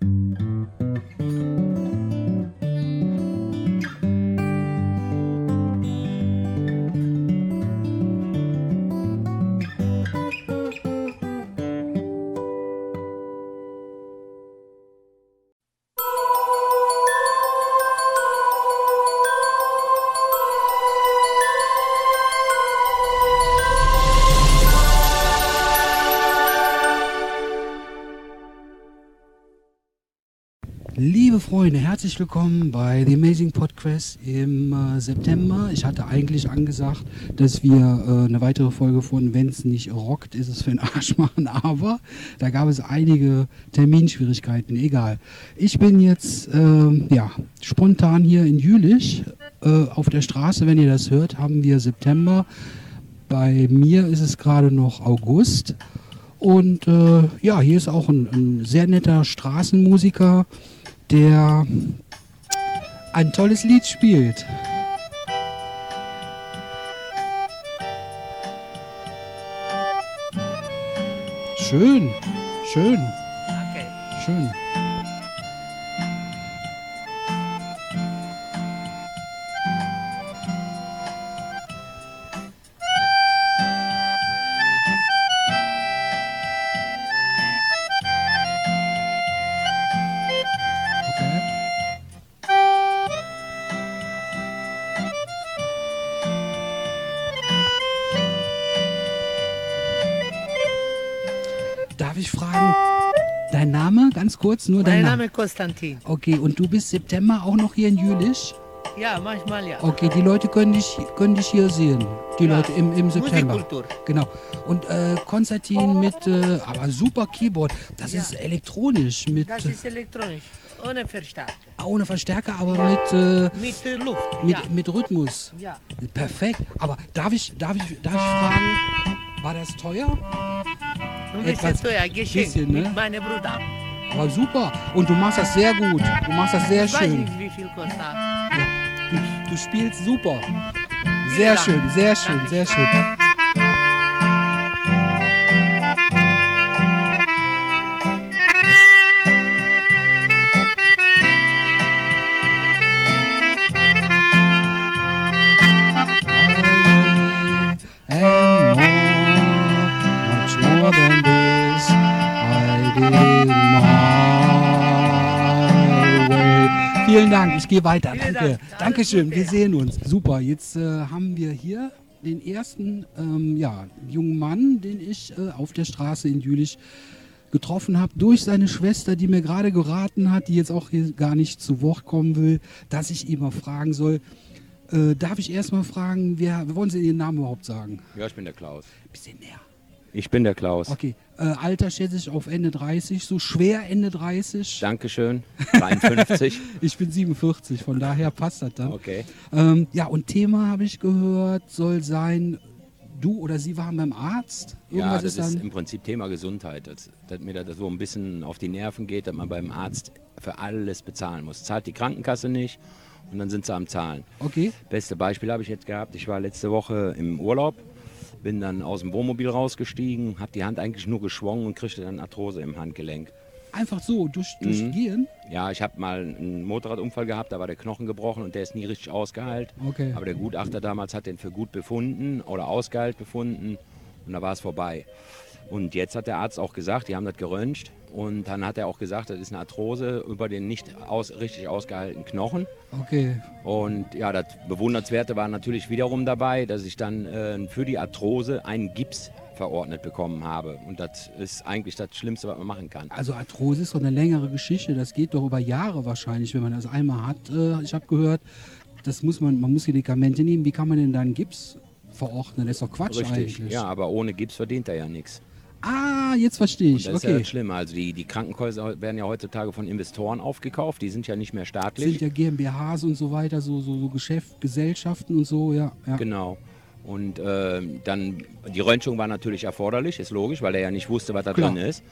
Mm-hmm. Freunde, herzlich willkommen bei The Amazing Podcast im äh, September. Ich hatte eigentlich angesagt, dass wir äh, eine weitere Folge von Wenn's nicht rockt, ist es für den Arsch machen, aber da gab es einige Terminschwierigkeiten, egal. Ich bin jetzt äh, ja, spontan hier in Jülich äh, auf der Straße, wenn ihr das hört, haben wir September. Bei mir ist es gerade noch August. Und äh, ja, hier ist auch ein, ein sehr netter Straßenmusiker der ein tolles Lied spielt. Schön, schön. Danke. Schön. Ganz kurz, nur dein Mein Name? Name ist Konstantin. Okay, und du bist September auch noch hier in Jülich? Ja, manchmal ja. Okay, die Leute können dich, können dich hier sehen. Die Ja, Leute im, im September. Musikkultur. Genau. Und äh, Konstantin mit, äh, aber super Keyboard. Das Ja. ist elektronisch, mit, Das ist elektronisch, ohne Verstärker. äh, ohne Verstärker, aber mit, äh, Mit äh, Luft. mit, ja. mit Rhythmus. ja. Perfekt. Aber darf ich, darf ich, darf ich fragen, war das teuer? Ein bisschen Etwas- teuer, geschenkt bisschen, ne? mit meinem Bruder. Aber super. Und du machst das sehr gut. Du machst das sehr Ich weiß schön. nicht, wie viel kostet. Ja. Du, du spielst super. Sehr schön, sehr schön, sehr schön. Vielen Dank, ich gehe weiter. Vielen Danke. Dankeschön, wir sehen uns. Super, jetzt äh, haben wir hier den ersten ähm, ja, jungen Mann, den ich äh, auf der Straße in Jülich getroffen habe, durch seine Schwester, die mir gerade geraten hat, die jetzt auch hier gar nicht zu Wort kommen will, dass ich ihn mal fragen soll. Äh, darf ich erst mal fragen, wer, wollen Sie Ihren Namen überhaupt sagen? Ja, ich bin der Klaus. Bisschen näher. Ich bin der Klaus. Okay, äh, Alter schätze ich auf Ende 30, so schwer Ende 30. Dankeschön. 53. Ich bin 47, von daher passt das dann. Okay. Ähm, ja, und Thema habe ich gehört, soll sein, du oder sie waren beim Arzt. Ja, das ist ist im Prinzip Thema Gesundheit. Dass, dass mir das so ein bisschen auf die Nerven geht, dass man beim Arzt für alles bezahlen muss. Zahlt die Krankenkasse nicht und dann sind sie am Zahlen. Okay, Beste Beispiel habe ich jetzt gehabt. Ich war letzte Woche im Urlaub, bin dann aus dem Wohnmobil rausgestiegen, habe die Hand eigentlich nur geschwungen und kriegte dann Arthrose im Handgelenk. einfach so durch, durch Mhm. Gehen. Ja, ich habe mal einen Motorradunfall gehabt, da war der Knochen gebrochen und der ist nie richtig ausgeheilt. Okay. Aber der Gutachter damals hat den für gut befunden oder ausgeheilt befunden und da war es vorbei. Und jetzt hat der Arzt auch gesagt, die haben das geröntgt und dann hat er auch gesagt, das ist eine Arthrose über den nicht aus, richtig ausgeheilten Knochen. Okay, Und ja, das Bewundernswerte war natürlich wiederum dabei, dass ich dann äh, für die Arthrose einen Gips verordnet bekommen habe. Und das ist eigentlich das Schlimmste, was man machen kann. also Arthrose ist doch eine längere Geschichte. Das geht doch über Jahre wahrscheinlich, wenn man das einmal hat. Äh, ich habe gehört, das muss man, man muss Medikamente nehmen. Wie kann man denn dann Gips verordnen? Das ist doch Quatsch Richtig, eigentlich. ja, aber ohne Gips verdient er ja nichts. Ah, jetzt verstehe Und ich. das ist ja Okay. Schlimme. Also die, die Krankenhäuser werden ja heutzutage von Investoren aufgekauft. Die sind ja nicht mehr sind staatlich. ja GmbHs und so weiter, so, so, so Geschäft, Gesellschaften und so, ja. ja. Genau. Und ähm, dann, die Röntgung war natürlich erforderlich, ist logisch, weil er ja nicht wusste, was da Klar. drin ist.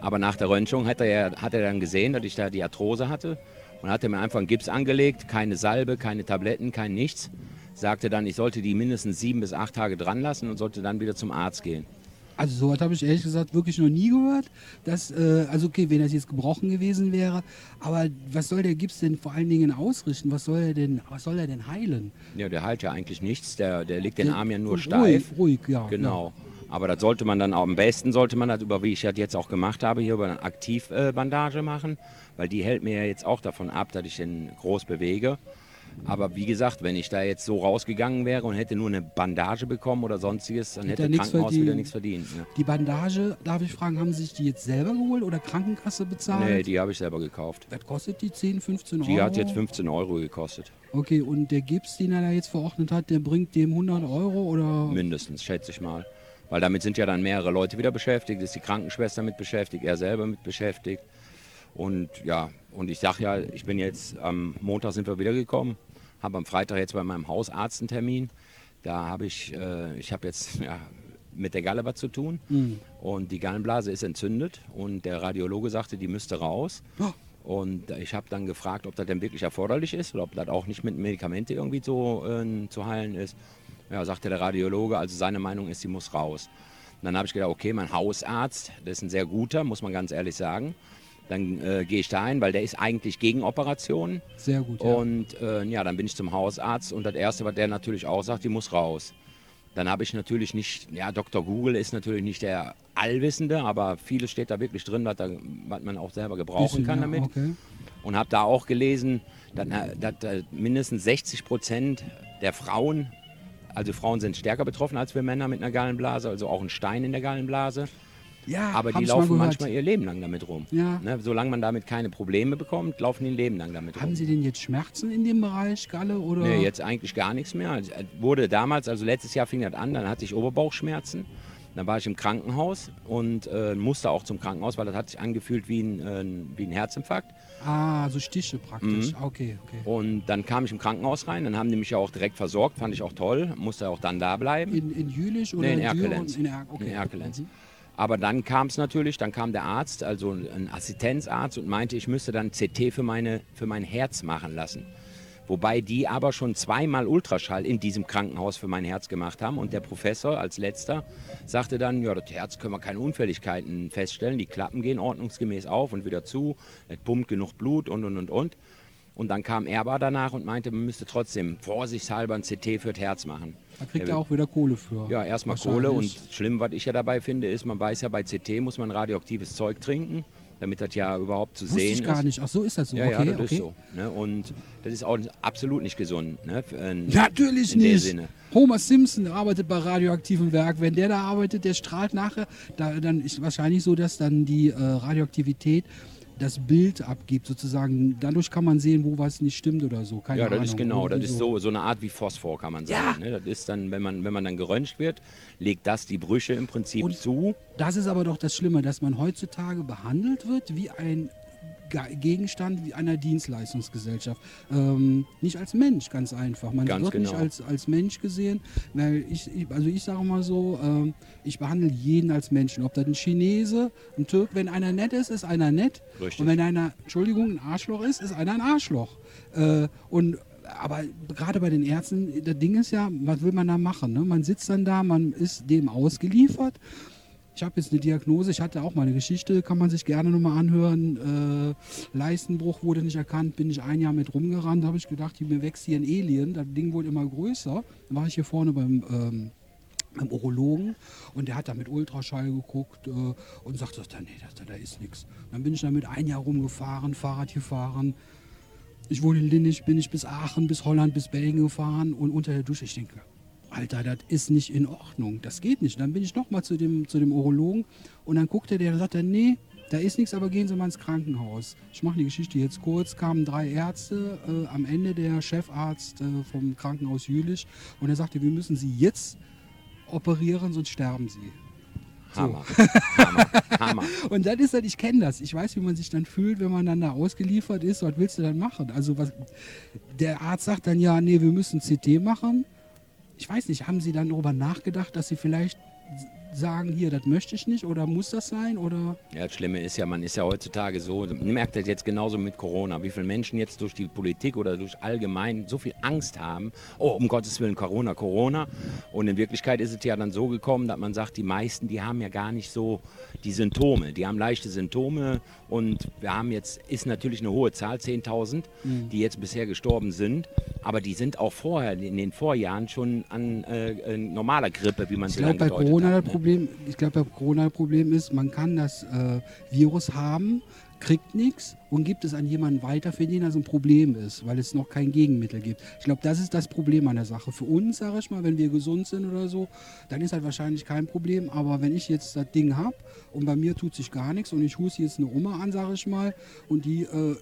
Aber nach der Röntgung hat er, ja- hat er dann gesehen, dass ich da die Arthrose hatte und hat er mir einfach einen Gips angelegt, keine Salbe, keine Tabletten, kein nichts. Sagte dann, ich sollte die mindestens sieben bis acht Tage dran lassen und sollte dann wieder zum Arzt gehen. Also sowas habe ich ehrlich gesagt wirklich noch nie gehört. Dass, äh, also okay, wenn das jetzt gebrochen gewesen wäre, aber was soll der Gips denn vor allen Dingen ausrichten? Was soll er denn, was soll er denn heilen? Ja, der heilt ja eigentlich nichts, der, der legt den Der- Arm ja nur steif. Ruhig, ruhig ja. Genau. Aber das sollte man dann auch, am besten sollte man das über, wie ich das jetzt auch gemacht habe, hier über eine Aktivbandage machen, weil die hält mir ja jetzt auch davon ab, dass ich den groß bewege. Aber wie gesagt, wenn ich da jetzt so rausgegangen wäre und hätte nur eine Bandage bekommen oder sonstiges, dann Hätte hätte Krankenhaus verdient. wieder nichts verdient. Ne? Die Bandage, darf ich fragen, haben Sie sich die jetzt selber geholt oder Krankenkasse bezahlt? Nee, die habe ich selber gekauft. Was kostet die? 10, 15 Euro? Die hat jetzt 15 Euro gekostet. Okay, und der Gips, den er da jetzt verordnet hat, der bringt dem 100 Euro oder? Mindestens, schätze ich mal. Weil damit sind ja dann mehrere Leute wieder beschäftigt, ist die Krankenschwester mit beschäftigt, er selber mit beschäftigt. Und ja, und ich sage ja, ich bin jetzt, am Montag sind wir wiedergekommen, habe am Freitag jetzt bei meinem Hausarzt einen Termin. Da habe ich, äh, ich habe jetzt ja, mit der Galle was zu tun. Hm. Und die Gallenblase ist entzündet und der Radiologe sagte, die müsste raus. Oh. Und ich habe dann gefragt, ob das denn wirklich erforderlich ist oder ob das auch nicht mit Medikamente irgendwie so äh, zu heilen ist. Ja, sagte der Radiologe, also seine Meinung ist, sie muss raus. Und dann habe ich gedacht, okay, mein Hausarzt, das ist ein sehr guter, muss man ganz ehrlich sagen. Dann äh, gehe ich da ein, weil der ist eigentlich gegen Operationen. Sehr gut, ja. Und äh, ja, dann bin ich zum Hausarzt und das Erste, was der natürlich auch sagt, die muss raus. Dann habe ich natürlich nicht, ja, Dr. Google ist natürlich nicht der Allwissende, aber vieles steht da wirklich drin, was, da, was man auch selber gebrauchen Bisschen, kann ja, damit. Okay. Und habe da auch gelesen, dass, dass, dass mindestens 60 Prozent der Frauen, also Frauen sind stärker betroffen als wir Männer mit einer Gallenblase, also auch ein Stein in der Gallenblase. Ja, Aber die laufen manchmal ihr Leben lang damit rum. Ja. Ne, solange man damit keine Probleme bekommt, laufen die ein Leben lang damit rum. Haben Sie denn jetzt Schmerzen in dem Bereich, Galle? Oder? Nee, jetzt eigentlich gar nichts mehr. Also, äh, wurde damals, also letztes Jahr fing das an, dann hatte ich Oberbauchschmerzen. Dann war ich im Krankenhaus und äh, musste auch zum Krankenhaus, weil das hat sich angefühlt wie ein, äh, wie ein Herzinfarkt. Ah, so Stiche praktisch. Mhm. Okay, okay. Und dann kam ich im Krankenhaus rein, dann haben die mich ja auch direkt versorgt, fand ich auch toll, musste auch dann da bleiben. In, in Jülich oder Nee, in Düren? Erkelenz. In, er okay. In Erkelenz. Mhm. Aber dann kam es natürlich, dann kam der Arzt, also ein Assistenzarzt und meinte, ich müsste dann CT für, meine, für mein Herz machen lassen. Wobei die aber schon zweimal Ultraschall in diesem Krankenhaus für mein Herz gemacht haben. Und der Professor als letzter sagte dann, ja, das Herz können wir keine Unfälligkeiten feststellen. Die Klappen gehen ordnungsgemäß auf und wieder zu. Es pumpt genug Blut und, und, und, und. Und dann kam er aber danach und meinte, man müsste trotzdem vorsichtshalber ein CT für das Herz machen. Da kriegt er auch wieder Kohle für. ja, erstmal. Kohle und schlimm, was ich ja dabei finde, ist, man weiß ja, bei CT muss man radioaktives Zeug trinken, damit das ja überhaupt zu Wusste sehen ich gar ist. nicht. Ach so, ist das so? Ja, okay, ja, das okay. ist so. Ne? Und das ist auch absolut nicht gesund. Ne? in- Natürlich in nicht. Sinne. Homer Simpson arbeitet bei radioaktivem Werk. Wenn der da arbeitet, der strahlt nachher. Da, dann ist wahrscheinlich so, dass dann die äh, Radioaktivität das Bild abgibt, sozusagen. Dadurch kann man sehen, wo was nicht stimmt oder so. Keine Ja, das Ahnung. ist genau, das ist so, so eine Art wie Phosphor, kann man sagen. Ne? Das ist dann, wenn man, wenn man dann geröntgt wird, legt das die Brüche im Prinzip Und- zu. Das ist aber doch das Schlimme, dass man heutzutage behandelt wird wie ein Gegenstand einer Dienstleistungsgesellschaft. Ähm, nicht als Mensch, ganz einfach. Man Ganz wird nicht genau. als, als Mensch gesehen, weil ich, ich also ich sage mal so, ähm, ich behandle jeden als Menschen. Ob das ein Chinese, ein Türk, wenn einer nett ist, ist einer nett. Richtig. Und wenn einer, Entschuldigung, ein Arschloch ist, ist einer ein Arschloch. Äh, und aber gerade bei den Ärzten, das Ding ist ja, was will man da machen? Ne? Man sitzt dann da, man ist dem ausgeliefert. Ich habe jetzt eine Diagnose, ich hatte auch mal eine Geschichte, kann man sich gerne nochmal anhören. Äh, Leistenbruch wurde nicht erkannt, bin ich ein Jahr mit rumgerannt, habe ich gedacht, mir wächst hier ein Alien, das Ding wurde immer größer. Dann war ich hier vorne beim, ähm, beim Urologen und der hat da mit Ultraschall geguckt äh, und sagte, da, nee, da, da ist nichts. Dann bin ich damit ein Jahr rumgefahren, Fahrrad gefahren. Ich wohne in Linnich, bin ich bis Aachen, bis Holland, bis Belgien gefahren und unter der Dusche, ich denke, Alter, das ist nicht in Ordnung, das geht nicht. Dann bin ich nochmal zu dem, zu dem Urologen und dann guckte der und sagte, nee, da ist nichts, aber gehen Sie mal ins Krankenhaus. Ich mache die Geschichte jetzt kurz, kamen drei Ärzte, äh, am Ende der Chefarzt äh, vom Krankenhaus Jülich und er sagte, wir müssen Sie jetzt operieren, sonst sterben Sie. So. Hammer. Hammer. Hammer. Und das ist halt, ich kenne das. Ich weiß, wie man sich dann fühlt, wenn man dann da ausgeliefert ist. Was willst du dann machen? Also was, der Arzt sagt dann, ja, nee, wir müssen CT machen. Ich weiß nicht, haben Sie dann darüber nachgedacht, dass Sie vielleicht sagen, hier, das möchte ich nicht oder muss das sein oder Ja, das Schlimme ist ja, man ist ja heutzutage so, man merkt das jetzt genauso mit Corona, wie viele Menschen jetzt durch die Politik oder durch allgemein so viel Angst haben, oh, um Gottes Willen, Corona, Corona. Und in Wirklichkeit ist es ja dann so gekommen, dass man sagt, die meisten, die haben ja gar nicht so die Symptome. Die haben leichte Symptome und wir haben jetzt, ist natürlich eine hohe Zahl, 10.000, die jetzt bisher gestorben sind. Aber die sind auch vorher, in den Vorjahren schon an äh, äh, normaler Grippe, wie man glaube, dann bei Corona ne? Problem, ich glaube, das Problem ist, man kann das äh, Virus haben, kriegt nichts und gibt es an jemanden weiter, für den das ein Problem ist, weil es noch kein Gegenmittel gibt. Ich glaube, das ist das Problem an der Sache. Für uns, sage ich mal, wenn wir gesund sind oder so, dann ist das wahrscheinlich kein Problem. Aber wenn ich jetzt das Ding habe und bei mir tut sich gar nichts und ich huste jetzt eine Oma an, sage ich mal, und die äh,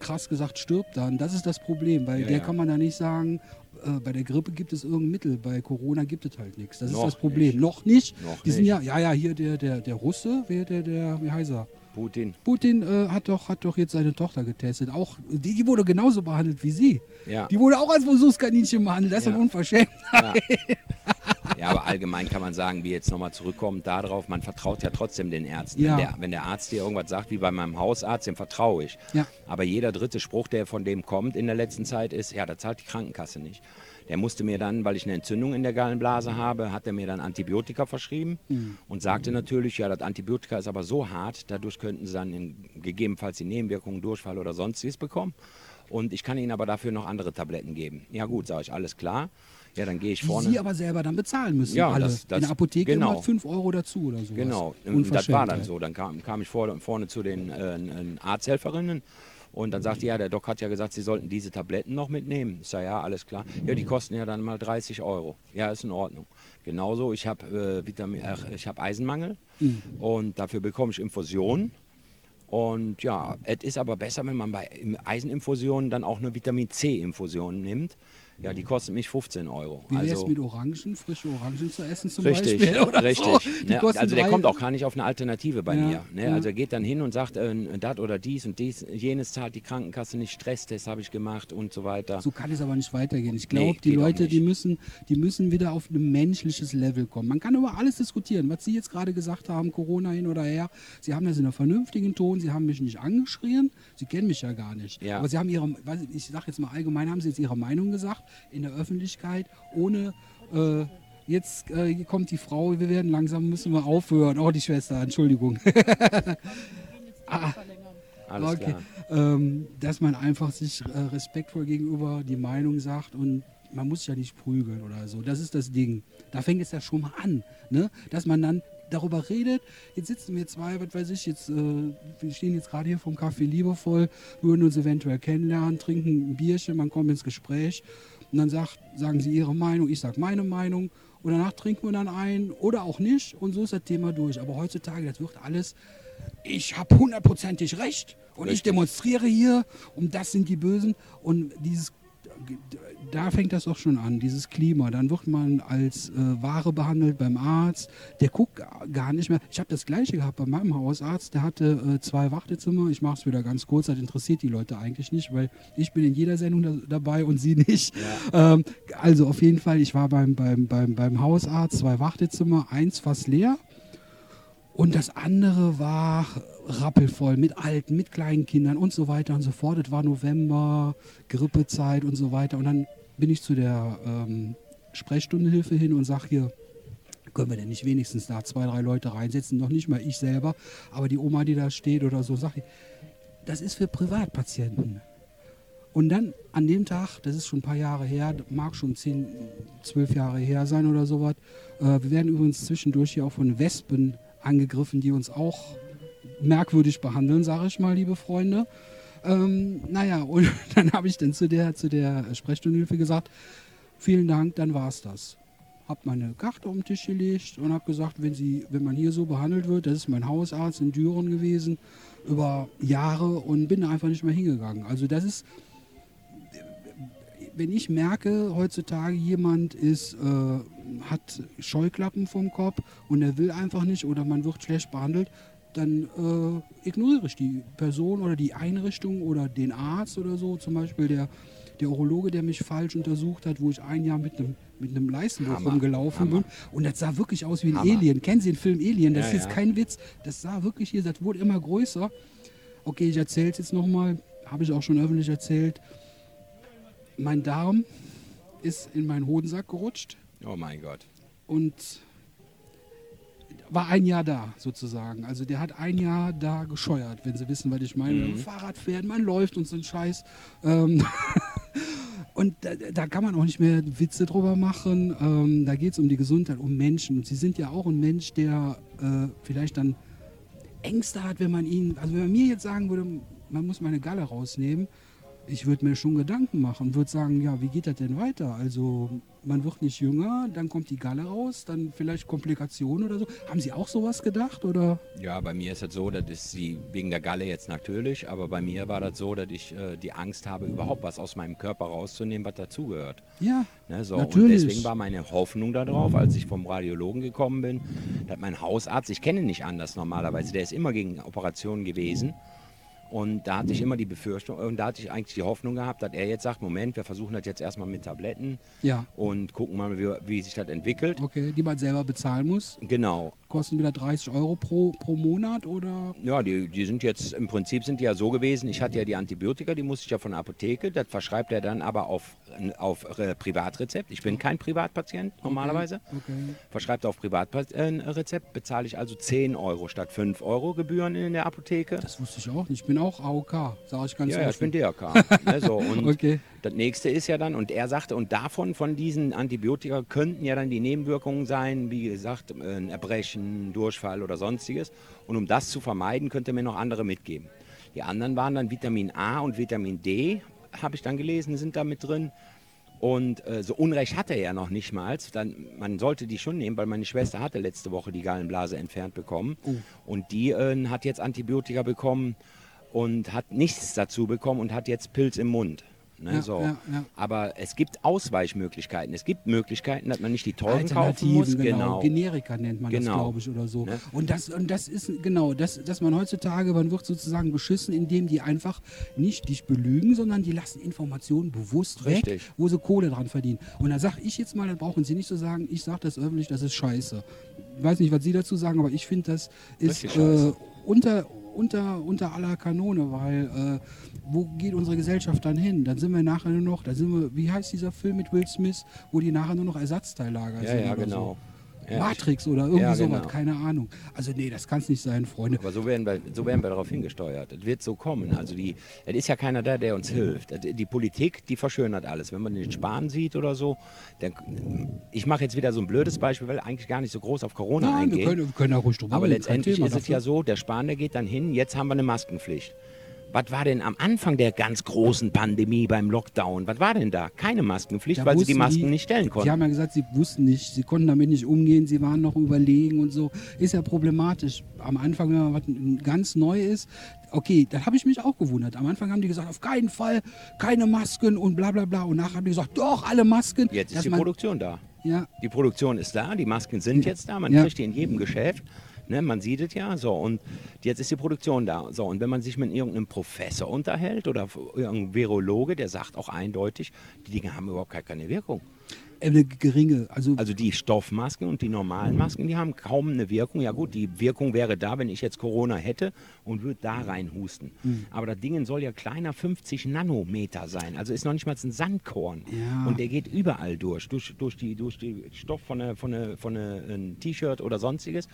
krass gesagt stirbt dann, das ist das Problem, weil Ja, der ja. kann man da nicht sagen, äh, bei der Grippe gibt es irgendein Mittel, bei Corona gibt es halt nichts. Das Noch ist das Problem. nicht. Noch nicht. Noch die sind nicht. ja, ja, ja, hier der, der, der Russe, wer der, der, wie heißt er? Putin. Putin äh, hat, doch, hat doch jetzt seine Tochter getestet. Auch die, die wurde genauso behandelt wie sie. Ja. Die wurde auch als Versuchskaninchen behandelt. Das ist Ja. ein unverschämt. Ja. ja, aber allgemein kann man sagen, wie jetzt nochmal zurückkommt darauf, man vertraut ja trotzdem den Ärzten. Ja. Wenn, der, wenn der Arzt dir irgendwas sagt, wie bei meinem Hausarzt, dem vertraue ich. Ja. Aber jeder dritte Spruch, der von dem kommt in der letzten Zeit, ist, ja, da zahlt die Krankenkasse nicht. Der musste mir dann, weil ich eine Entzündung in der Gallenblase habe, hat er mir dann Antibiotika verschrieben und sagte natürlich, ja, das Antibiotika ist aber so hart, dadurch könnten sie dann in, gegebenenfalls die Nebenwirkungen, Durchfall oder sonstiges bekommen. Und ich kann Ihnen aber dafür noch andere Tabletten geben. Ja gut, sage ich, alles klar. Ja, dann gehe ich Die vorne. sie aber selber dann bezahlen müssen. Ja, alle. das- das- In der Apotheke genau. immer 5 Euro dazu oder so. Genau, und das war dann so. Dann kam, kam ich vor, vorne zu den äh, Arzthelferinnen und dann sagte ja, der Doc hat ja gesagt, Sie sollten diese Tabletten noch mitnehmen. Ich sage, ja, alles klar. Ja, die kosten ja dann mal 30 Euro. Ja, ist in Ordnung. Genauso, ich habe äh, Vitamin, ach, ich habe Eisenmangel und dafür bekomme ich Infusionen. Und ja, es ist aber besser, wenn man bei Eiseninfusionen dann auch eine Vitamin C-Infusion nimmt. Ja, die kostet mich 15 Euro. Wie also, mit Orangen, frische Orangen zu essen zum Richtig, Beispiel? Oder richtig. So? Ne, kosten also der kommt auch gar nicht auf eine Alternative bei Ja, mir. Ne? ja. Also er geht dann hin und sagt, äh, das oder dies und dies, jenes zahlt die Krankenkasse nicht, Stresstest habe ich gemacht und so weiter. So kann es aber nicht weitergehen. Ich glaube, Nee, die Leute, die müssen, die müssen wieder auf ein menschliches Level kommen. Man kann über alles diskutieren. Was Sie jetzt gerade gesagt haben, Corona hin oder her, Sie haben das in einem vernünftigen Ton, Sie haben mich nicht angeschrien, Sie kennen mich ja gar nicht. Ja. Aber Sie haben Ihre, ich sage jetzt mal allgemein, haben Sie jetzt Ihre Meinung gesagt in der Öffentlichkeit, ohne... Äh, Jetzt äh, hier kommt die Frau, wir werden langsam, müssen wir aufhören. Oh, die Schwester, Entschuldigung. Alles okay. klar. Ähm, dass man einfach sich äh, respektvoll gegenüber die Meinung sagt und man muss ja nicht prügeln oder so. Das ist das Ding. Da fängt es ja schon mal an, ne? dass man dann darüber redet. Jetzt sitzen wir zwei, was weiß ich, jetzt, äh, wir stehen jetzt gerade hier vom Café liebevoll, würden uns eventuell kennenlernen, trinken ein Bierchen, man kommt ins Gespräch und dann sagt, sagen sie ihre Meinung, ich sage meine Meinung und danach trinken wir dann ein oder auch nicht und so ist das Thema durch. Aber heutzutage, das wird alles ich habe hundertprozentig recht und ich Richtig. demonstriere hier und das sind die Bösen und dieses da fängt das doch schon an, dieses Klima. Dann wird man als äh, Ware behandelt beim Arzt. Der guckt gar nicht mehr. Ich habe das gleiche gehabt bei meinem Hausarzt. Der hatte äh, zwei Wartezimmer. Ich mache es wieder ganz kurz. Das interessiert die Leute eigentlich nicht, weil ich bin in jeder Sendung da, dabei und sie nicht. Ähm, also auf jeden Fall, ich war beim, beim, beim, beim Hausarzt. Zwei Wartezimmer, eins fast leer. Und das andere war rappelvoll mit Alten, mit kleinen Kindern und so weiter und so fort. Es war November, Grippezeit und so weiter. Und dann bin ich zu der ähm, Sprechstundenhilfe hin und sage hier, können wir denn nicht wenigstens da zwei, drei Leute reinsetzen? Noch nicht mal ich selber, aber die Oma, die da steht oder so, sag ich, das ist für Privatpatienten. Und dann an dem Tag, das ist schon ein paar Jahre her, mag schon zehn, zwölf Jahre her sein oder sowas. Äh, wir werden übrigens zwischendurch hier auch von Wespen angegriffen, die uns auch merkwürdig behandeln, sage ich mal, liebe Freunde. Ähm, naja, und dann habe ich dann zu der, zu der Sprechstundenhilfe gesagt, vielen Dank, dann war es das. Habe meine Karte auf den Tisch gelegt und habe gesagt, wenn, sie, wenn man hier so behandelt wird, das ist mein Hausarzt in Düren gewesen, über Jahre und bin da einfach nicht mehr hingegangen. Also das ist, wenn ich merke, heutzutage jemand ist, äh, hat Scheuklappen vom Kopf und er will einfach nicht oder man wird schlecht behandelt, dann äh, ignoriere ich die Person oder die Einrichtung oder den Arzt oder so. Zum Beispiel der, der Urologe, der mich falsch untersucht hat, wo ich ein Jahr mit einem mit einem Leistenbruch rumgelaufen Hammer. bin. Und das sah wirklich aus wie ein Hammer. Alien. Kennen Sie den Film Alien? Das Ja, ist jetzt ja. kein Witz. Das sah wirklich hier, das wurde immer größer. Okay, ich erzähle es jetzt nochmal. Habe ich auch schon öffentlich erzählt. Mein Darm ist in meinen Hodensack gerutscht Oh mein Gott. und war ein Jahr da sozusagen. Also der hat ein Jahr da gescheuert, wenn Sie wissen, was ich meine. Mhm. Fahrrad fährt, man läuft und so ein Scheiß. Ähm, und da, da kann man auch nicht mehr Witze drüber machen. Ähm, da geht es um die Gesundheit, um Menschen. Und Sie sind ja auch ein Mensch, der äh, vielleicht dann Ängste hat, wenn man ihn, also wenn man mir jetzt sagen würde, man muss meine Galle rausnehmen, ich würde mir schon Gedanken machen, würde sagen, ja, wie geht das denn weiter? Also man wird nicht jünger, dann kommt die Galle raus, dann vielleicht Komplikationen oder so. Haben Sie auch sowas gedacht oder? Ja, bei mir ist es so, das ist sie wegen der Galle jetzt natürlich, aber bei mir war das so, dass ich äh, die Angst habe, überhaupt was aus meinem Körper rauszunehmen, was dazugehört. Ja, Ne, so. Natürlich. Und deswegen war meine Hoffnung darauf, als ich vom Radiologen gekommen bin, dass mein Hausarzt, ich kenne ihn nicht anders normalerweise, der ist immer gegen Operationen gewesen. Und da hatte ich immer die Befürchtung, und da hatte ich eigentlich die Hoffnung gehabt, dass er jetzt sagt, Moment, wir versuchen das jetzt erstmal mit Tabletten ja, und gucken mal, wie, wie sich das entwickelt. okay, die man selber bezahlen muss. Genau. Kosten wieder 30 Euro pro, pro Monat oder? Ja, die, die sind jetzt, im Prinzip sind die ja so gewesen, ich hatte ja die Antibiotika, die musste ich ja von der Apotheke, das verschreibt er dann aber auf, auf Privatrezept. Ich bin kein Privatpatient normalerweise. Okay. Verschreibt auf Privatrezept, bezahle ich also 10 Euro statt 5 Euro Gebühren in der Apotheke. Das wusste ich auch nicht. Ich bin auch AOK, sage ich ganz Ja, ja, ich bin. DRK. ne, so, und Okay. das nächste ist ja dann, und er sagte, und davon, von diesen Antibiotika, könnten ja dann die Nebenwirkungen sein, wie gesagt, ein Erbrechen, Durchfall oder sonstiges. Und um das zu vermeiden, könnte mir noch andere mitgeben. Die anderen waren dann Vitamin A und Vitamin D, habe ich dann gelesen, sind da mit drin. Und äh, so Unrecht hatte er ja noch nicht mal. Dann, man sollte die schon nehmen, weil meine Schwester hatte letzte Woche die Gallenblase entfernt bekommen. Oh. Und die äh, hat jetzt Antibiotika bekommen und hat nichts dazu bekommen und hat jetzt Pilz im Mund. Ne, Ja, so. ja, ja. Aber es gibt Ausweichmöglichkeiten. Es gibt Möglichkeiten, dass man nicht die teuren kaufen muss. Genau. Genau. Generika nennt man das, Genau. glaube ich, oder so. Ne? Und, das, und das ist, genau, das, dass man heutzutage, man wird sozusagen beschissen, indem die einfach nicht dich belügen, sondern die lassen Informationen bewusst weg, Richtig. wo sie Kohle dran verdienen. Und da sage ich jetzt mal, das brauchen Sie nicht so sagen, ich sage das öffentlich, das ist scheiße. Ich weiß nicht, was Sie dazu sagen, aber ich finde, das ist äh, unter, unter, unter aller Kanone, weil äh, wo geht unsere Gesellschaft dann hin? Dann sind wir nachher nur noch, da sind wir, wie heißt dieser Film mit Will Smith, wo die nachher nur noch Ersatzteillager Ja, sind ja, oder genau. so. Ja, Matrix oder irgendwie Ja, sowas, genau. keine Ahnung. Also nee, das kann es nicht sein, Freunde. Aber so werden, wir, so werden wir darauf hingesteuert. Es wird so kommen. Also die, es ist ja keiner da, der uns hilft. Es- Die Politik, die verschönert alles. Wenn man den Spahn sieht oder so, dann, ich mache jetzt wieder so ein blödes Beispiel, weil eigentlich gar nicht so groß auf Corona Nein, wir eingeht. können, wir können da ruhig drüber Aber letztendlich ist es ja so, der Spahn, der geht dann hin, jetzt haben wir eine Maskenpflicht. Was war denn am Anfang der ganz großen Pandemie beim Lockdown? Was war denn da? Keine Maskenpflicht, Da weil sie die Masken die- nicht stellen Sie konnten. haben ja gesagt, sie wussten nicht, sie konnten damit nicht umgehen, sie waren noch überlegen und so. Ist ja problematisch. Am Anfang, wenn man was ganz neu ist, okay, da habe ich mich auch gewundert. Am Anfang haben die gesagt, auf keinen Fall keine Masken und bla bla bla. Und nachher haben die gesagt, doch, alle Masken. Jetzt ist die Produktion da. Ja, Die Produktion ist da, die Masken sind jetzt da, man Ja. kriegt die in jedem Geschäft. Ne, man sieht es ja, so und jetzt ist die Produktion da. So, und wenn man sich mit irgendeinem Professor unterhält oder irgendeinem Virologe, der sagt auch eindeutig, die Dinge haben überhaupt gar keine Wirkung. eine geringe, also, Also die Stoffmasken und die normalen Masken, die haben kaum eine Wirkung. Ja gut, die Wirkung wäre da, wenn ich jetzt Corona hätte und würde da reinhusten. Hm. Aber das Ding soll ja kleiner 50 Nanometer sein. Also ist noch nicht mal ein Sandkorn. Ja. Und der geht überall durch, durch, durch, die, durch die Stoff von, der, von, der, von der, ein T-Shirt oder sonstiges.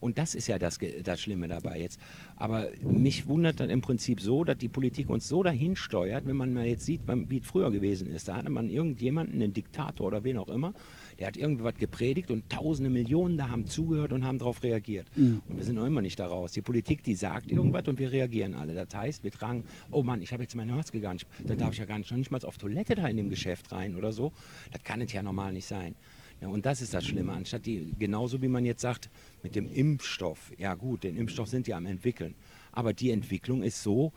Und das ist ja das, das Schlimme dabei jetzt. Aber mich wundert dann im Prinzip so, dass die Politik uns so dahin steuert, wenn man mal jetzt sieht, wie es früher gewesen ist. Da hatte man irgendjemanden, einen Diktator oder wen auch immer, der hat irgendwie was gepredigt und tausende Millionen da haben zugehört und haben darauf reagiert. Und wir sind noch immer nicht daraus. Die Politik, die sagt irgendwas und wir reagieren alle. Das heißt, wir tragen, oh Mann, ich habe jetzt meine Maske gar nicht, da darf ich ja gar nicht, noch nicht mal auf Toilette da in dem Geschäft rein oder so. Das kann es ja normal nicht sein. Ja, und das ist das Schlimme, anstatt die, genauso wie man jetzt sagt, mit dem Impfstoff, ja gut, den Impfstoff sind die am entwickeln. Aber die Entwicklung ist so,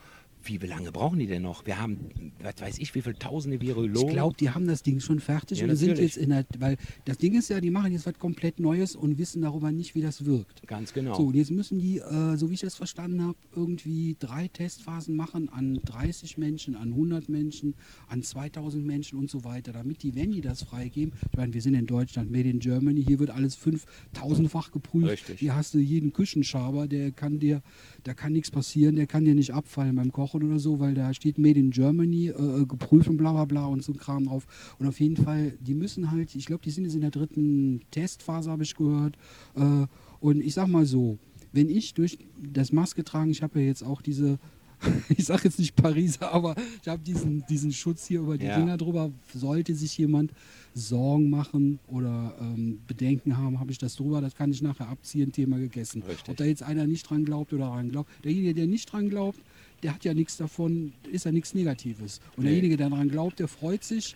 wie lange brauchen die denn noch? Wir haben, was weiß ich, wie viele tausende Virologen. Ich glaube, die haben das Ding schon fertig Ja, und sind jetzt in der, weil das Ding ist ja, die machen jetzt was komplett Neues und wissen darüber nicht, wie das wirkt. Ganz genau. So, und jetzt müssen die, äh, so wie ich das verstanden habe, irgendwie drei Testphasen machen an 30 Menschen, an 100 Menschen, an 2000 Menschen und so weiter, damit die, wenn die das freigeben, ich meine, wir sind in Deutschland, made in Germany, hier wird alles 5000-fach geprüft. Richtig. Hier hast du jeden Küchenschaber, der kann dir, da kann nichts passieren, der kann dir nicht abfallen beim Kochen oder so, weil da steht Made in Germany, äh, geprüft und bla bla bla und so ein Kram drauf. Und auf jeden Fall, die müssen halt, ich glaube, die sind jetzt in der dritten Testphase, habe ich gehört. Äh, und ich sag mal so, wenn ich durch das Maske tragen, ich habe ja jetzt auch diese, ich sage jetzt nicht Pariser, aber ich habe diesen, diesen Schutz hier über die Ja. Dinger drüber. Sollte sich jemand Sorgen machen oder ähm, Bedenken haben, habe ich das drüber, das kann ich nachher abziehen, Thema gegessen. Richtig. Ob da jetzt einer nicht dran glaubt oder dran glaubt. Derjenige, der nicht dran glaubt, der hat ja nichts davon, ist ja nichts Negatives. Und Nee. derjenige, der dran glaubt, der freut sich.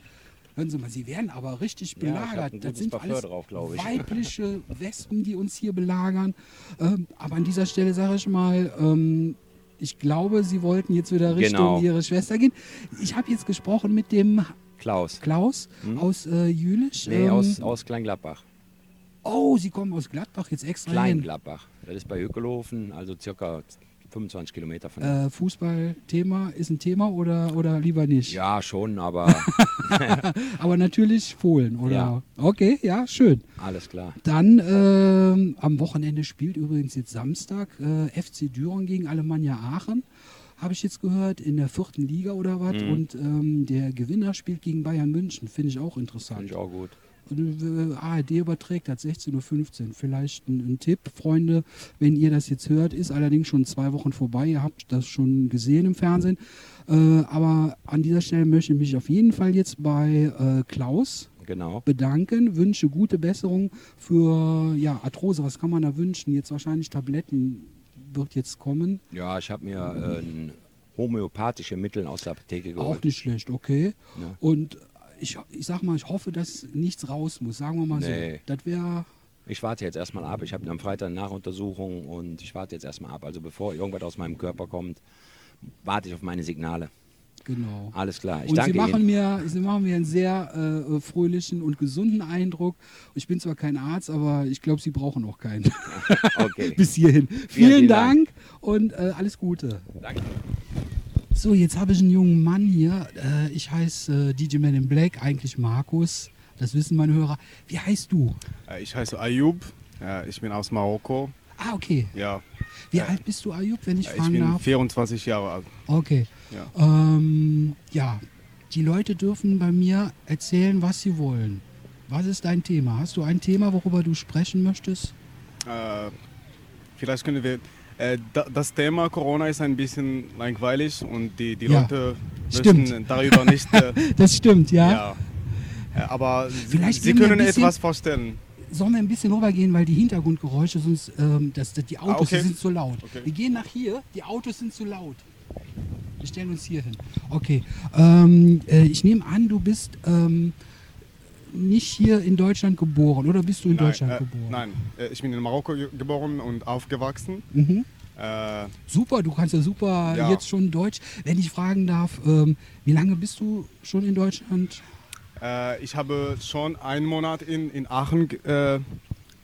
Hören Sie mal, Sie werden aber richtig Ja, belagert. ein das sind Parfum alles drauf, weibliche Wespen, die uns hier belagern. Ähm, aber an dieser Stelle sage ich mal, ähm, ich glaube, Sie wollten jetzt wieder Richtung Genau. Ihre Schwester gehen. Ich habe jetzt gesprochen mit dem Klaus. Klaus aus äh, Jülich. Hm? Nee, Ähm, aus, aus Kleingladbach. oh, Sie kommen aus Gladbach jetzt extra. Kleingladbach. Das ist bei Hückelhofen, also circa 25 Kilometer von Äh, Fußballthema ist ein Thema oder, oder lieber nicht? Ja, schon, aber Aber natürlich Fohlen, oder? Ja. Okay, ja, schön. alles klar. Dann ähm, am Wochenende spielt übrigens jetzt Samstag äh, FC Düren gegen Alemannia Aachen. Habe ich jetzt gehört, in der vierten Liga oder was. Mhm. Und ähm, der Gewinner spielt gegen Bayern München. Finde ich auch Finde interessant. ich auch gut. Äh, ARD überträgt das 16.15 Uhr. Vielleicht ein, ein Tipp, Freunde, wenn ihr das jetzt hört, ist allerdings schon zwei Wochen vorbei. Ihr habt das schon gesehen im Fernsehen. Äh, aber an dieser Stelle möchte ich mich auf jeden Fall jetzt bei äh, Klaus Genau. bedanken, wünsche gute Besserung für ja, Arthrose. Was kann man da wünschen? Jetzt wahrscheinlich Tabletten wird jetzt kommen. Ja, ich habe mir äh, homöopathische Mittel aus der Apotheke Auch geholt. nicht schlecht, okay. Ja. Und ich, ich sag mal, ich hoffe, dass nichts raus muss. Sagen wir mal Nee. so. Das wäre Ich warte jetzt erstmal ab. Ich habe am Freitag eine Nachuntersuchung und ich warte jetzt erstmal ab. Also bevor irgendwas aus meinem Körper kommt, warte ich auf meine Signale. genau. Alles klar. Ich und danke sie machen, Ihnen. mir, sie machen mir einen sehr äh, fröhlichen und gesunden Eindruck. Ich bin zwar kein Arzt, aber ich glaube, sie brauchen auch keinen. Okay. Bis hierhin. Vielen, vielen Dank, und äh, alles Gute. Danke. So, jetzt habe ich einen jungen Mann hier. Äh, ich heiße äh, DJ Man in Black, eigentlich Markus. Das wissen meine Hörer. Wie heißt du? Äh, Ich heiße Ayub, äh, ich bin aus Marokko. Ah, okay. Ja, Wie Äh, alt bist du, Ayub, wenn ich ich fragen bin darf? 24 Jahre alt. Okay. Ja. Ähm, ja, die Leute dürfen bei mir erzählen, was sie wollen. Was ist dein Thema? Hast du ein Thema, worüber du sprechen möchtest? Äh, vielleicht können wir. Äh, da, das Thema Corona ist ein bisschen langweilig und die, die Ja, Leute stimmt. möchten darüber nicht. Äh, Das stimmt, ja. ja. Aber Vielleicht sie können etwas vorstellen. Sollen wir ein bisschen rübergehen, weil die Hintergrundgeräusche, sonst ähm, das, das, die Autos Ah, okay. sind zu laut. Okay. Wir gehen nach hier, die Autos sind zu laut. Wir stellen uns hier hin. Okay. Ähm, äh, ich nehme an, du bist ähm, nicht hier in Deutschland geboren oder bist du in Deutschland nein, äh, geboren? nein, äh, ich bin in Marokko ge- geboren und aufgewachsen. Mhm. Äh, Super, du kannst ja super Ja. jetzt schon Deutsch. Wenn ich fragen darf, ähm, wie lange bist du schon in Deutschland? Äh, ich habe schon einen Monat in, in Aachen, äh,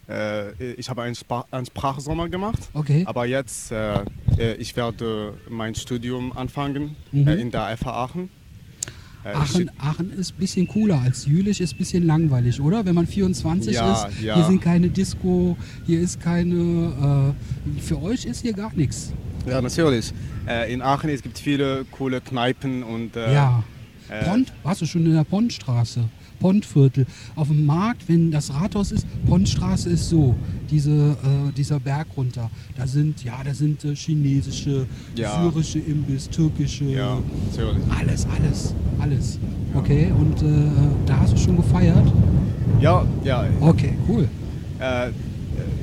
äh, ich habe einen, Spa einen Sprachsommer gemacht. Okay. Aber jetzt, ich werde mein Studium anfangen Mhm. in der FH Aachen. Äh, Aachen, Aachen ist ein bisschen cooler als Jülich, ist ein bisschen langweilig, oder? Wenn man 24 Ja, ist, ja. hier sind keine Disco, hier ist keine, äh, für euch ist hier gar nichts. Ja, natürlich. Äh, in Aachen es gibt viele coole Kneipen und äh, ja. äh, Pont, warst du schon in der Pontstraße? Pontviertel. Auf dem Markt, wenn das Rathaus ist, Pontstraße ist so, diese, äh, dieser Berg runter. Da sind, ja, da sind äh, chinesische, Ja. syrische Imbiss, türkische, ja, alles, alles, alles. Okay, und äh, da hast du schon gefeiert? Ja, ja. Okay, cool. Äh,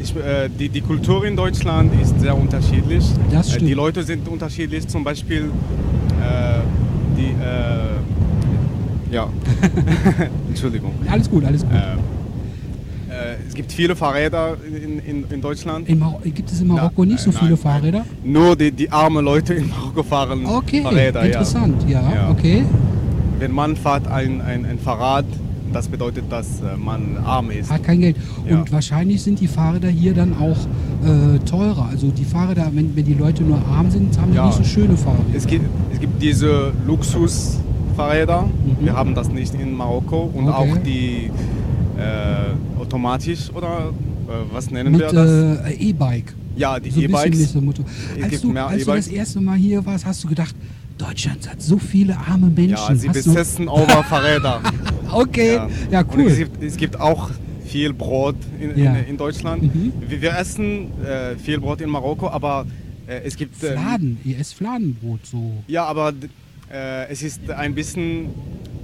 ich, äh, die, die Kultur in Deutschland ist sehr unterschiedlich. Das Äh, die Leute sind unterschiedlich. Zum Beispiel äh, die. Ja. Entschuldigung. Alles gut, alles gut. Äh, äh, es gibt viele Fahrräder in, in, in Deutschland. In gibt es in Marokko Na, nicht so nein, viele Fahrräder? Nein. Nur die, die armen Leute in Marokko fahren Okay, Fahrräder. interessant, ja, Ja. okay. Ja. Wenn man fährt ein, ein, ein Fahrrad, das bedeutet, dass äh, man arm ist. Hat kein Geld. Ja. Und wahrscheinlich sind die Fahrräder hier dann auch äh, teurer. Also die Fahrräder, wenn, wenn die Leute nur arm sind, haben die Ja. nicht so schöne Fahrräder. Es gibt, es gibt diese Luxusfahrräder, Mhm. wir haben das nicht in Marokko und Okay. auch die äh, automatisch oder äh, was nennen Mit wir das? äh, E-Bike. ja, die So E-Bikes. Als, du, als du das erste Mal hier warst, hast du gedacht, Deutschland hat so viele arme Menschen. Ja, sie hast du, besetzen over Fahrräder. okay, ja, Und cool. es, gibt, es gibt auch viel Brot in, Ja. in, in Deutschland. Mhm. Wir, wir essen äh, viel Brot in Marokko, aber äh, es gibt... äh, Fladen, ihr esst Fladenbrot so. Ja, aber es ist ein bisschen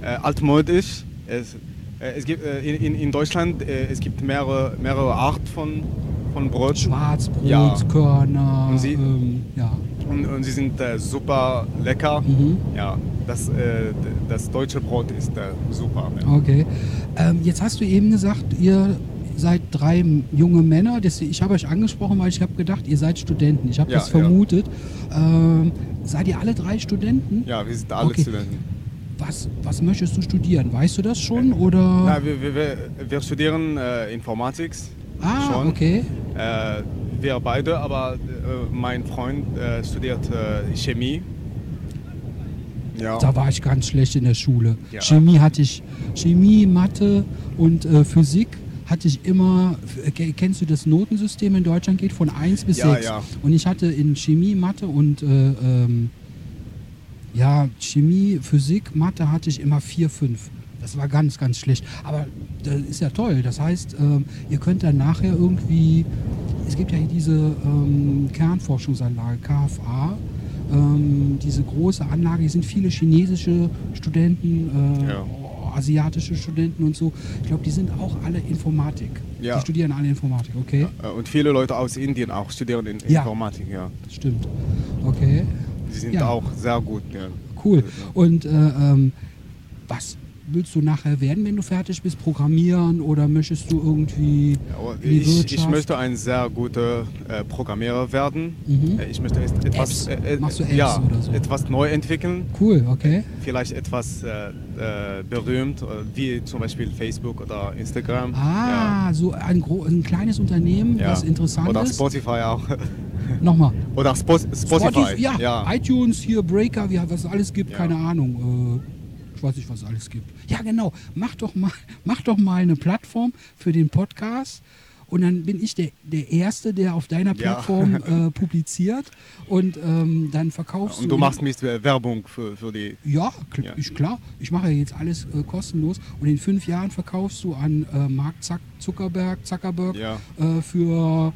äh, altmodisch. Es, äh, es gibt, äh, in, in- Deutschland äh, es gibt mehrere, mehrere Arten von, von Brot. Schwarzbrot, Ja. Körner, Und sie- ähm, ja. Und, und sie sind äh, super lecker. Mhm. Ja, das, äh, das deutsche Brot ist äh, super. Ja. Okay. Ähm, jetzt hast du eben gesagt, ihr drei junge Männer. Ich habe euch angesprochen, weil ich habe gedacht, ihr seid Studenten. Ich habe Ja, das ja. vermutet. Ähm, seid ihr alle drei Studenten? ja, wir sind alle Okay. Studenten. Was, was möchtest du studieren? Weißt du das schon? Äh, Oder? Na, wir, wir, wir, studieren äh, Informatik. ah, schon. okay. Äh, wir beide, aber äh, mein Freund äh, studiert äh, Chemie. Ja. Da war ich ganz schlecht in der Schule. Ja. Chemie hatte ich, Chemie, Mathe und Physik hatte ich immer, ke- kennst du das Notensystem in Deutschland geht von 1 bis Ja, 6. ja. Und ich hatte in Chemie, Mathe und äh, ähm, ja, Chemie, Physik, Mathe hatte ich immer 4, 5. Das war ganz, ganz schlecht. Aber das ist ja toll. Das heißt, ähm, ihr könnt dann nachher irgendwie, es gibt ja hier diese ähm, Kernforschungsanlage, KFA, ähm, diese große Anlage, hier sind viele chinesische Studenten, äh, Ja. Asiatische Studenten und so. Ich glaube, die sind auch alle Informatik. Ja. Die studieren alle Informatik, okay? Äh, Und viele Leute aus Indien auch studieren in Ja. Informatik. Ja. Stimmt. Okay. Die sind Ja. auch sehr gut. Ja. Cool. Und äh, ähm, was willst du nachher werden, wenn du fertig bist? Programmieren oder möchtest du irgendwie die Ich, ich möchte ein sehr guter äh, Programmierer werden. Mhm. Äh, Ich möchte et- etwas, äh, äh, ja, oder so? etwas neu entwickeln. Cool, okay. Vielleicht etwas äh, äh, berühmt, wie zum Beispiel Facebook oder Instagram. Ah, so ein, ein kleines Unternehmen, ja. was interessant Oder ist. Spotify auch. Nochmal. oder Spo Spotify. ja, ja. iTunes, hier Breaker, wie, was es alles gibt, Ja. keine Ahnung. Ich weiß nicht, was es alles gibt. Ja, genau. Mach doch mal, mach doch mal eine Plattform für den Podcast. Und dann bin ich der, der Erste, der auf deiner Ja. Plattform äh, publiziert. Und ähm, dann verkaufst Und du machst mit äh, Werbung für, für die. Ja, kl Ja. Ich, klar. Ich mache ja jetzt alles äh, kostenlos. Und in fünf Jahren verkaufst du an äh, Mark Zuck Zuckerberg, Zuckerberg Ja. äh, für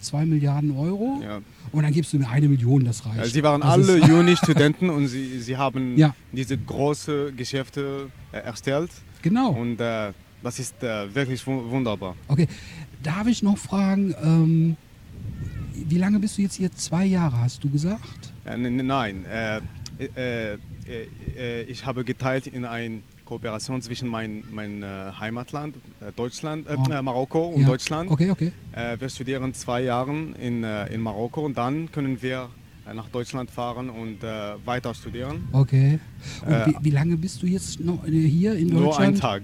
zwei Milliarden Euro. Ja. Und dann gibst du mir eine Million, das reicht. Äh, Sie waren Das alle ist- Uni-Studenten und sie, sie haben Ja. diese große Geschäfte äh, erstellt. Genau. Und äh, das ist äh, wirklich wu- wunderbar. Okay. Darf ich noch fragen, ähm, wie lange bist du jetzt hier? Zwei Jahre, hast du gesagt? Äh, n- n- nein, äh, äh, ich habe geteilt in eine Kooperation zwischen mein, mein äh, Heimatland, äh, Deutschland, äh, Oh. Marokko und Ja. Deutschland. Okay, okay. Äh, wir studieren zwei Jahre in, äh, in Marokko und dann können wir nach Deutschland fahren und weiter studieren. Okay. Und wie, wie lange bist du jetzt noch hier in Nur Deutschland? einen Tag.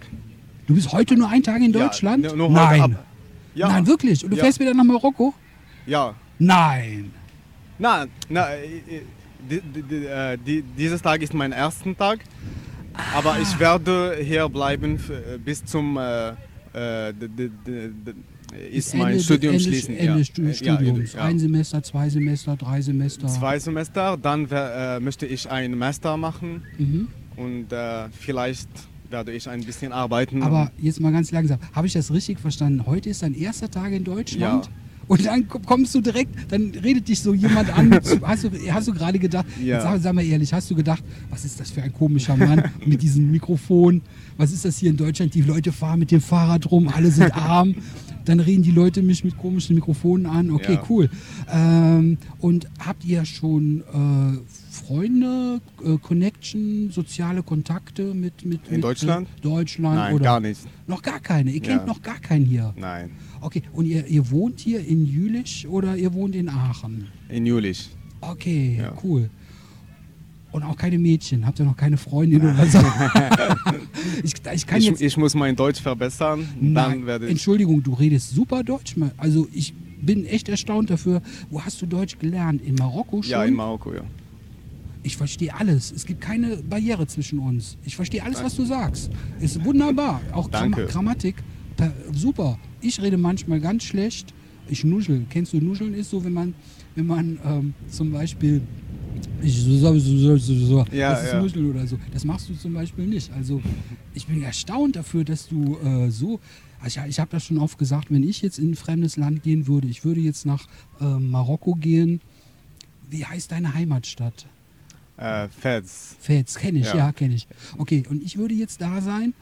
Du bist heute nur einen Tag in Ja, Deutschland? nur- nur heute Nein. Ja, Nein, wirklich? Und du Ja. fährst wieder nach Marokko? ja. Nein. Na, na, die, die, die, dieses Tag ist mein erster Tag, aber ich werde hier bleiben äh, bis zum äh, äh, ist mein Ende- Studium Ende, schließen. Ende ja. Stu- ja, Studiums. ja. Ein Semester, zwei Semester, drei Semester. Zwei Semester, dann äh, möchte ich einen Master machen Mhm. und äh, vielleicht werde ich ein bisschen arbeiten. Aber jetzt mal ganz langsam. Habe ich das richtig verstanden? Heute ist dein erster Tag in Deutschland? Ja. Und dann komm- kommst du direkt, dann redet dich so jemand an. Hast du, hast du gerade gedacht, Ja. sag, sag mal ehrlich, hast du gedacht, was ist das für ein komischer Mann mit diesem Mikrofon? Was ist das hier in Deutschland? Die Leute fahren mit dem Fahrrad rum, alle sind arm. Dann reden die Leute mich mit komischen Mikrofonen an. Okay, Ja. cool. Ähm, und habt ihr schon äh, Freunde, äh, Connection, soziale Kontakte mit, mit, In mit Deutschland? Äh, Deutschland Nein, oder gar nicht. noch gar keine. Ihr kennt Ja. noch gar keinen hier. Nein, Okay, und ihr, ihr wohnt hier in Jülich oder ihr wohnt in Aachen? in Jülich. Okay, Ja. cool. Und auch keine Mädchen, habt ihr noch keine Freundin oder so? ich, ich kann Ich, jetzt. ich muss mein Deutsch verbessern, Nein, dann werde ich... Entschuldigung, du redest super Deutsch. Also ich bin echt erstaunt dafür. Wo hast du Deutsch gelernt? In Marokko schon? Ja, in Marokko, ja. Ich verstehe alles. Es gibt keine Barriere zwischen uns. Ich verstehe alles, was du sagst. Ist wunderbar. Auch Danke. Grammatik. Per super. Ich rede manchmal ganz schlecht. Ich nuschel. Kennst du Nuscheln? Ist so, wenn man, wenn man ähm, zum Beispiel. Ich so, so, so, so, so, Ja, das ist ja. Nuscheln oder so. Das machst du zum Beispiel nicht. Also ich bin erstaunt dafür, dass du äh, so. Also ich, ich habe das schon oft gesagt, wenn ich jetzt in ein fremdes Land gehen würde, ich würde jetzt nach äh, Marokko gehen. Wie heißt deine Heimatstadt? Äh, Fez. Fels, kenne ich, ja, Ja. kenne ich. Okay, und ich würde jetzt da sein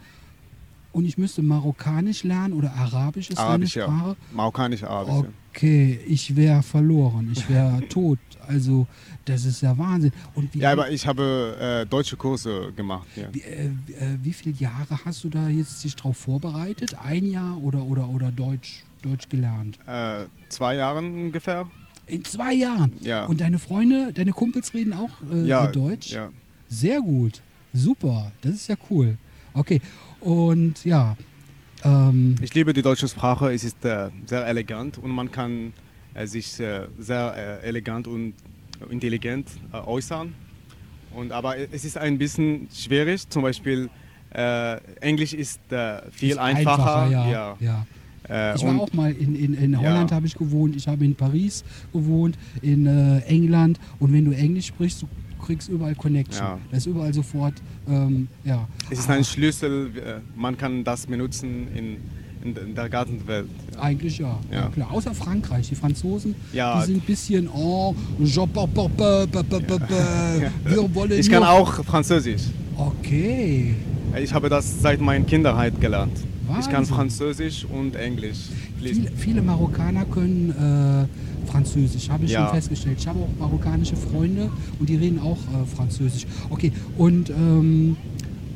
und ich müsste Marokkanisch lernen oder Arabisch ist Arabisch, deine ja. Sprache. Marokkanisch Arabisch. ja. Okay, ich wäre verloren, ich wäre tot. Also, das ist ja Wahnsinn. Und wie, Ja, aber ich habe äh, deutsche Kurse gemacht. Ja. wie, äh, wie, äh, wie viele Jahre hast du da jetzt dich drauf vorbereitet? Ein Jahr oder, oder, oder Deutsch, Deutsch gelernt? Äh, zwei Jahren ungefähr. In zwei Jahren. Ja. Und deine Freunde, deine Kumpels reden auch äh, ja, Deutsch? Ja. Sehr gut. Super. Das ist ja cool. Okay. Und ja. Ähm, Ich liebe die deutsche Sprache. Es ist äh, sehr elegant und man kann äh, sich äh, sehr äh, elegant und intelligent äh, äußern. Und, aber es ist ein bisschen schwierig. Zum Beispiel äh, Englisch ist viel ist einfacher. ja. ja. Äh, Ich war auch mal in, in, in Holland Ja. habe ich gewohnt, ich habe in Paris gewohnt, in äh, England und wenn du Englisch sprichst, kriegst überall Connection. Ja. Da ist überall sofort, ähm, ja. es ist ein Schlüssel. äh, Man kann das benutzen in, in, der ganzen Welt. Eigentlich ja. ja. Ja. klar. Außer Frankreich. Die Franzosen, Ja. die sind ein bisschen, oh, wir wollen Ich kann auch Französisch. Okay. Ich habe das seit meiner Kindheit gelernt. Ich kann Wahnsinn. Französisch und Englisch. Viele, viele Marokkaner können äh, Französisch, habe ich Ja. schon festgestellt. Ich habe auch marokkanische Freunde und die reden auch äh, Französisch. Okay, und ähm,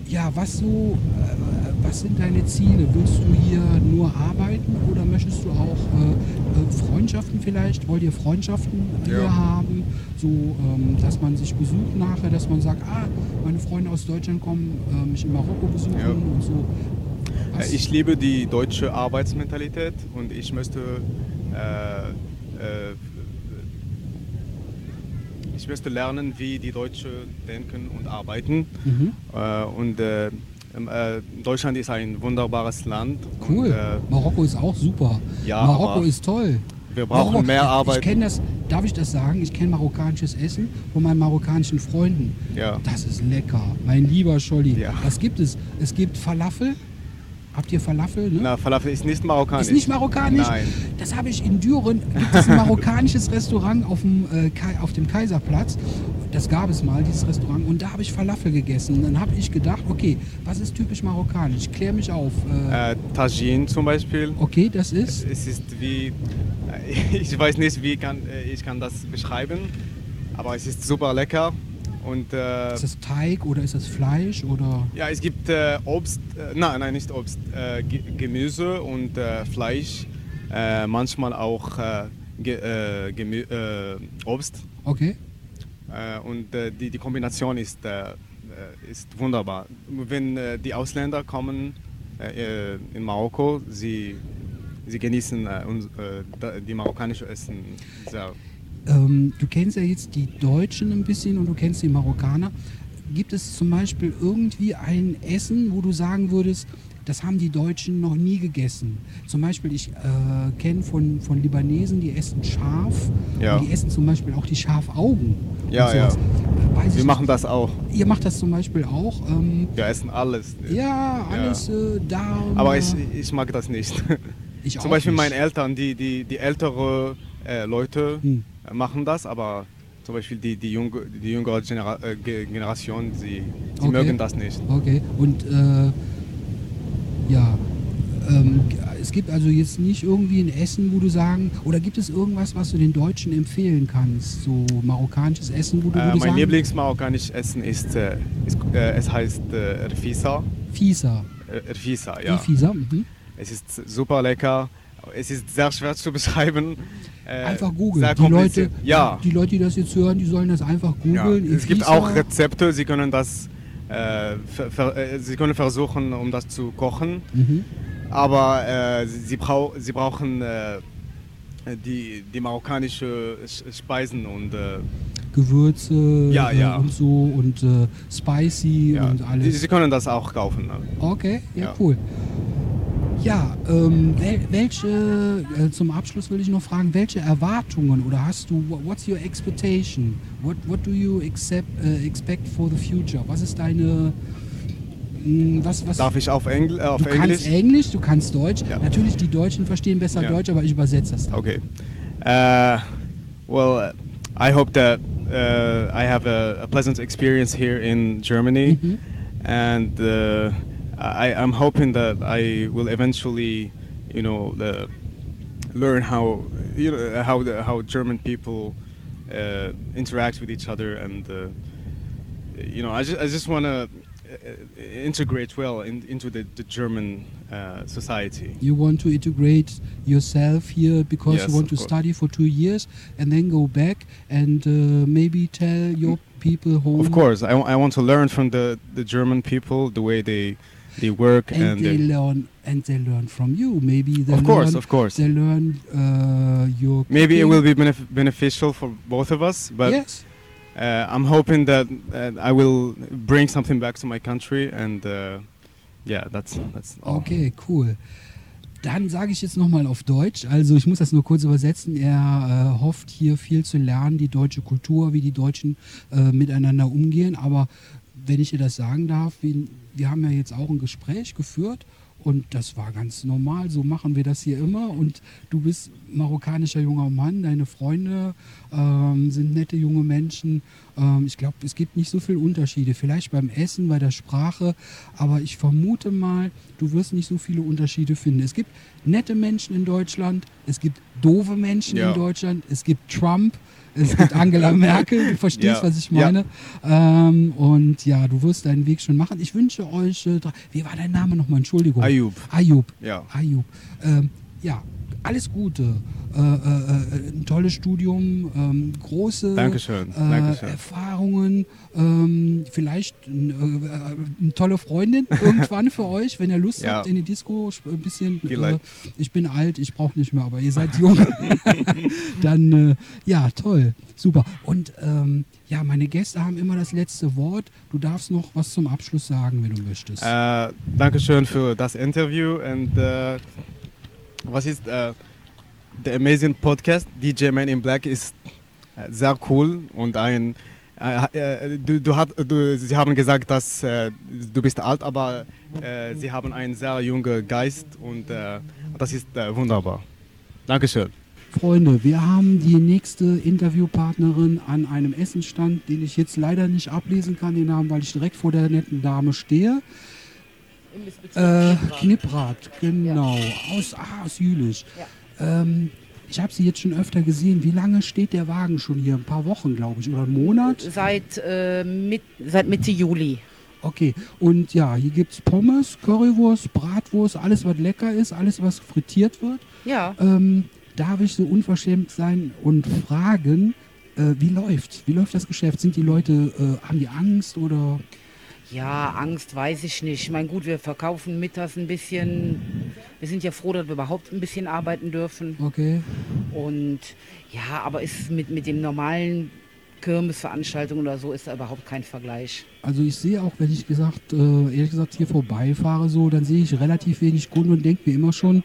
ja, was so, äh, was sind deine Ziele? Willst du hier nur arbeiten oder möchtest du auch äh, äh, Freundschaften vielleicht? Wollt ihr Freundschaften hier Ja. haben? So, ähm, dass man sich besucht nachher, dass man sagt, ah, meine Freunde aus Deutschland kommen äh, mich in Marokko besuchen Ja. und so. Äh, Ich liebe die deutsche Arbeitsmentalität und ich möchte, äh, äh, ich möchte lernen, wie die Deutschen denken und arbeiten. Mhm. Äh, und äh, ähm, äh, Deutschland ist ein wunderbares Land. Cool. Und, Marokko ist auch super. Ja, Marokko ist toll. wir brauchen Marokko, mehr Ich Arbeit. kenne das, darf ich das sagen? Ich kenne marokkanisches Essen von meinen marokkanischen Freunden. Ja. Das ist lecker. Mein lieber Scholli. Ja. Was gibt es? Es gibt Falafel. Habt ihr Falafel? Ne? Na, Falafel ist nicht marokkanisch. Ist nicht marokkanisch? Nein. Das habe ich in Düren. Gibt es ein marokkanisches Restaurant auf dem, äh, auf dem Kaiserplatz. Das gab es mal, dieses Restaurant. Und da habe ich Falafel gegessen. Und dann habe ich gedacht, okay, was ist typisch marokkanisch? Klär mich auf. Äh, Äh, Tagine zum Beispiel. okay, das ist. Es ist wie, ich weiß nicht, wie kann, äh, ich kann das beschreiben, aber es ist super lecker. Und äh, Ist das Teig oder ist das Fleisch oder? ja, es gibt äh, Obst, äh, nein, nein, nicht Obst, äh, Ge- Gemüse und äh, Fleisch, äh, manchmal auch Ge Obst. Okay. Und die, die Kombination ist, ist wunderbar. Wenn die Ausländer kommen in Marokko, sie, sie genießen die marokkanische Essen sehr. Ähm, du kennst ja jetzt die Deutschen ein bisschen und du kennst die Marokkaner. Gibt es zum Beispiel irgendwie ein Essen, wo du sagen würdest, das haben die Deutschen noch nie gegessen? Zum Beispiel, ich äh, kenne von, von Libanesen, die essen scharf. Ja. Und die essen zum Beispiel auch die Schafaugen. Ja, ja. Weiß ich Wir machen nicht. das auch. Ihr macht das zum Beispiel auch. Ähm, Wir essen alles. ja, alles äh, Darm. Aber äh, ich, ich mag das nicht. ich Zum Beispiel nicht. meine Eltern, die, die, die ältere äh, Leute Hm. Machen das, aber zum Beispiel die, die, junge, die jüngere Genera äh, Ge- Generation, sie, sie Okay. mögen das nicht. Okay, und äh, ja, ähm, es gibt also jetzt nicht irgendwie ein Essen, wo du sagen, oder gibt es irgendwas, was du den Deutschen empfehlen kannst? So marokkanisches Essen, wo du, wo Äh, du mein Lieblingsmarokkanisches Essen ist, äh, ist äh, es heißt äh, Rfisa. Fisa. Rfisa, Ja. ja. Fisa, mhm. Es ist super lecker. Es ist sehr schwer zu beschreiben. Äh, Einfach googeln. Die Leute. Ja. die Leute, die das jetzt hören, die sollen das einfach ja. googeln. Es gibt auch Rezepte. Sie können das, äh, äh, Sie können versuchen, um das zu kochen. Mhm. Aber äh, sie, brau sie brauchen äh, die, die marokkanische Sch- Speisen und äh, Gewürze Ja, ja. und so und spicy ja, und alles. sie können das auch kaufen. ne? Okay, ja, Ja. cool. Ja, ähm, wel welche, äh, zum Abschluss will ich noch fragen, welche Erwartungen oder hast du, wha- what's your expectation? What, what do you accept, äh, expect for the future? Was ist deine, mh, was, was, Darf ich auf, Engl äh, auf du Englisch? kannst Englisch, du kannst Deutsch. Ja. Natürlich, die Deutschen verstehen besser Ja. Deutsch, aber ich übersetze das dann. Okay. Uh, well, uh, I hope that uh, I have a, a pleasant experience here in Germany, Mhm. and uh, I, I'm hoping that I will eventually, you know, the, learn how you know how the, how German people uh, interact with each other, and uh, you know, I just I just want to integrate well in, into the, the German uh, society. You want to integrate yourself here because Yes, you want to course. study for two years and then go back and uh, maybe tell your people home. Of course, I, I want to learn from the, the German people the way they they work and, and, they they- learn and they learn from you. Maybe they of course, learn, of course. they learn uh, your. Maybe it cooking. will be benef- beneficial for both of us, but yes. uh, I'm hoping that uh, I will bring something back to my country, and uh, yeah, that's that's all. Okay, cool. Dann sage ich jetzt nochmal auf Deutsch. Also ich muss das nur kurz übersetzen. Er äh, hofft hier viel zu lernen, die deutsche Kultur, wie die Deutschen äh, miteinander umgehen. Aber wenn ich dir das sagen darf, wir, wir haben ja jetzt auch ein Gespräch geführt und das war ganz normal. So machen wir das hier immer. Und du bist marokkanischer junger Mann, deine Freunde ähm, sind nette junge Menschen. Ähm, ich glaube, es gibt nicht so viele Unterschiede. Vielleicht beim Essen, bei der Sprache, aber ich vermute mal, du wirst nicht so viele Unterschiede finden. Es gibt nette Menschen in Deutschland, es gibt doofe Menschen Ja. in Deutschland, es gibt Trump, es gibt Angela Merkel, du verstehst, Ja. was ich Ja. meine. Ähm, und ja, du wirst deinen Weg schon machen. Ich wünsche euch, äh, wie war dein Name nochmal? Entschuldigung. Ayub, Ayub. ja. Ayub. Ähm, ja, alles Gute. Äh, äh, ein tolles Studium, ähm, große Dankeschön, Äh, Dankeschön. Erfahrungen, ähm, vielleicht eine tolle Freundin irgendwann für euch, wenn ihr Lust Ja. habt in die Disco, ein bisschen. Vielleicht. ich bin alt, ich brauche nicht mehr, aber ihr seid jung. Dann, ja, toll, super. Und ähm, ja, meine Gäste haben immer das letzte Wort. Du darfst noch was zum Abschluss sagen, wenn du möchtest. Äh, Dankeschön für das Interview und äh, was ist äh, der Amazing Podcast DJ Man in Black ist äh, sehr cool und ein äh, äh, du, du, hat, du, Sie haben gesagt, dass äh, du bist alt, aber äh, Sie haben einen sehr jungen Geist und äh, das ist äh, wunderbar. Dankeschön. Freunde, wir haben die nächste Interviewpartnerin an einem Essenstand, den ich jetzt leider nicht ablesen kann, den Namen, weil ich direkt vor der netten Dame stehe. Äh, Knipprath, genau. Aus, ah, aus Jülich. Ähm, ich habe sie jetzt schon öfter gesehen. Wie lange steht der Wagen schon hier? Ein paar Wochen, glaube ich, oder einen Monat? Seit, äh, mit, seit Mitte Juli. Okay, und ja, hier gibt es Pommes, Currywurst, Bratwurst, alles, was lecker ist, alles, was frittiert wird. Ja. Ähm, darf ich so unverschämt sein und fragen, äh, wie läuft's? Wie läuft das Geschäft? Sind die Leute, äh, haben die Angst oder? Ja, Angst weiß ich nicht. Ich meine, gut, wir verkaufen mittags ein bisschen. Wir sind ja froh, dass wir überhaupt ein bisschen arbeiten dürfen. Okay. Und ja, aber ist mit, mit dem normalen Kirmesveranstaltungen oder so ist da überhaupt kein Vergleich. Also ich sehe auch, wenn ich gesagt, äh, ehrlich gesagt hier vorbeifahre, so, dann sehe ich relativ wenig Kunden und denke mir immer schon,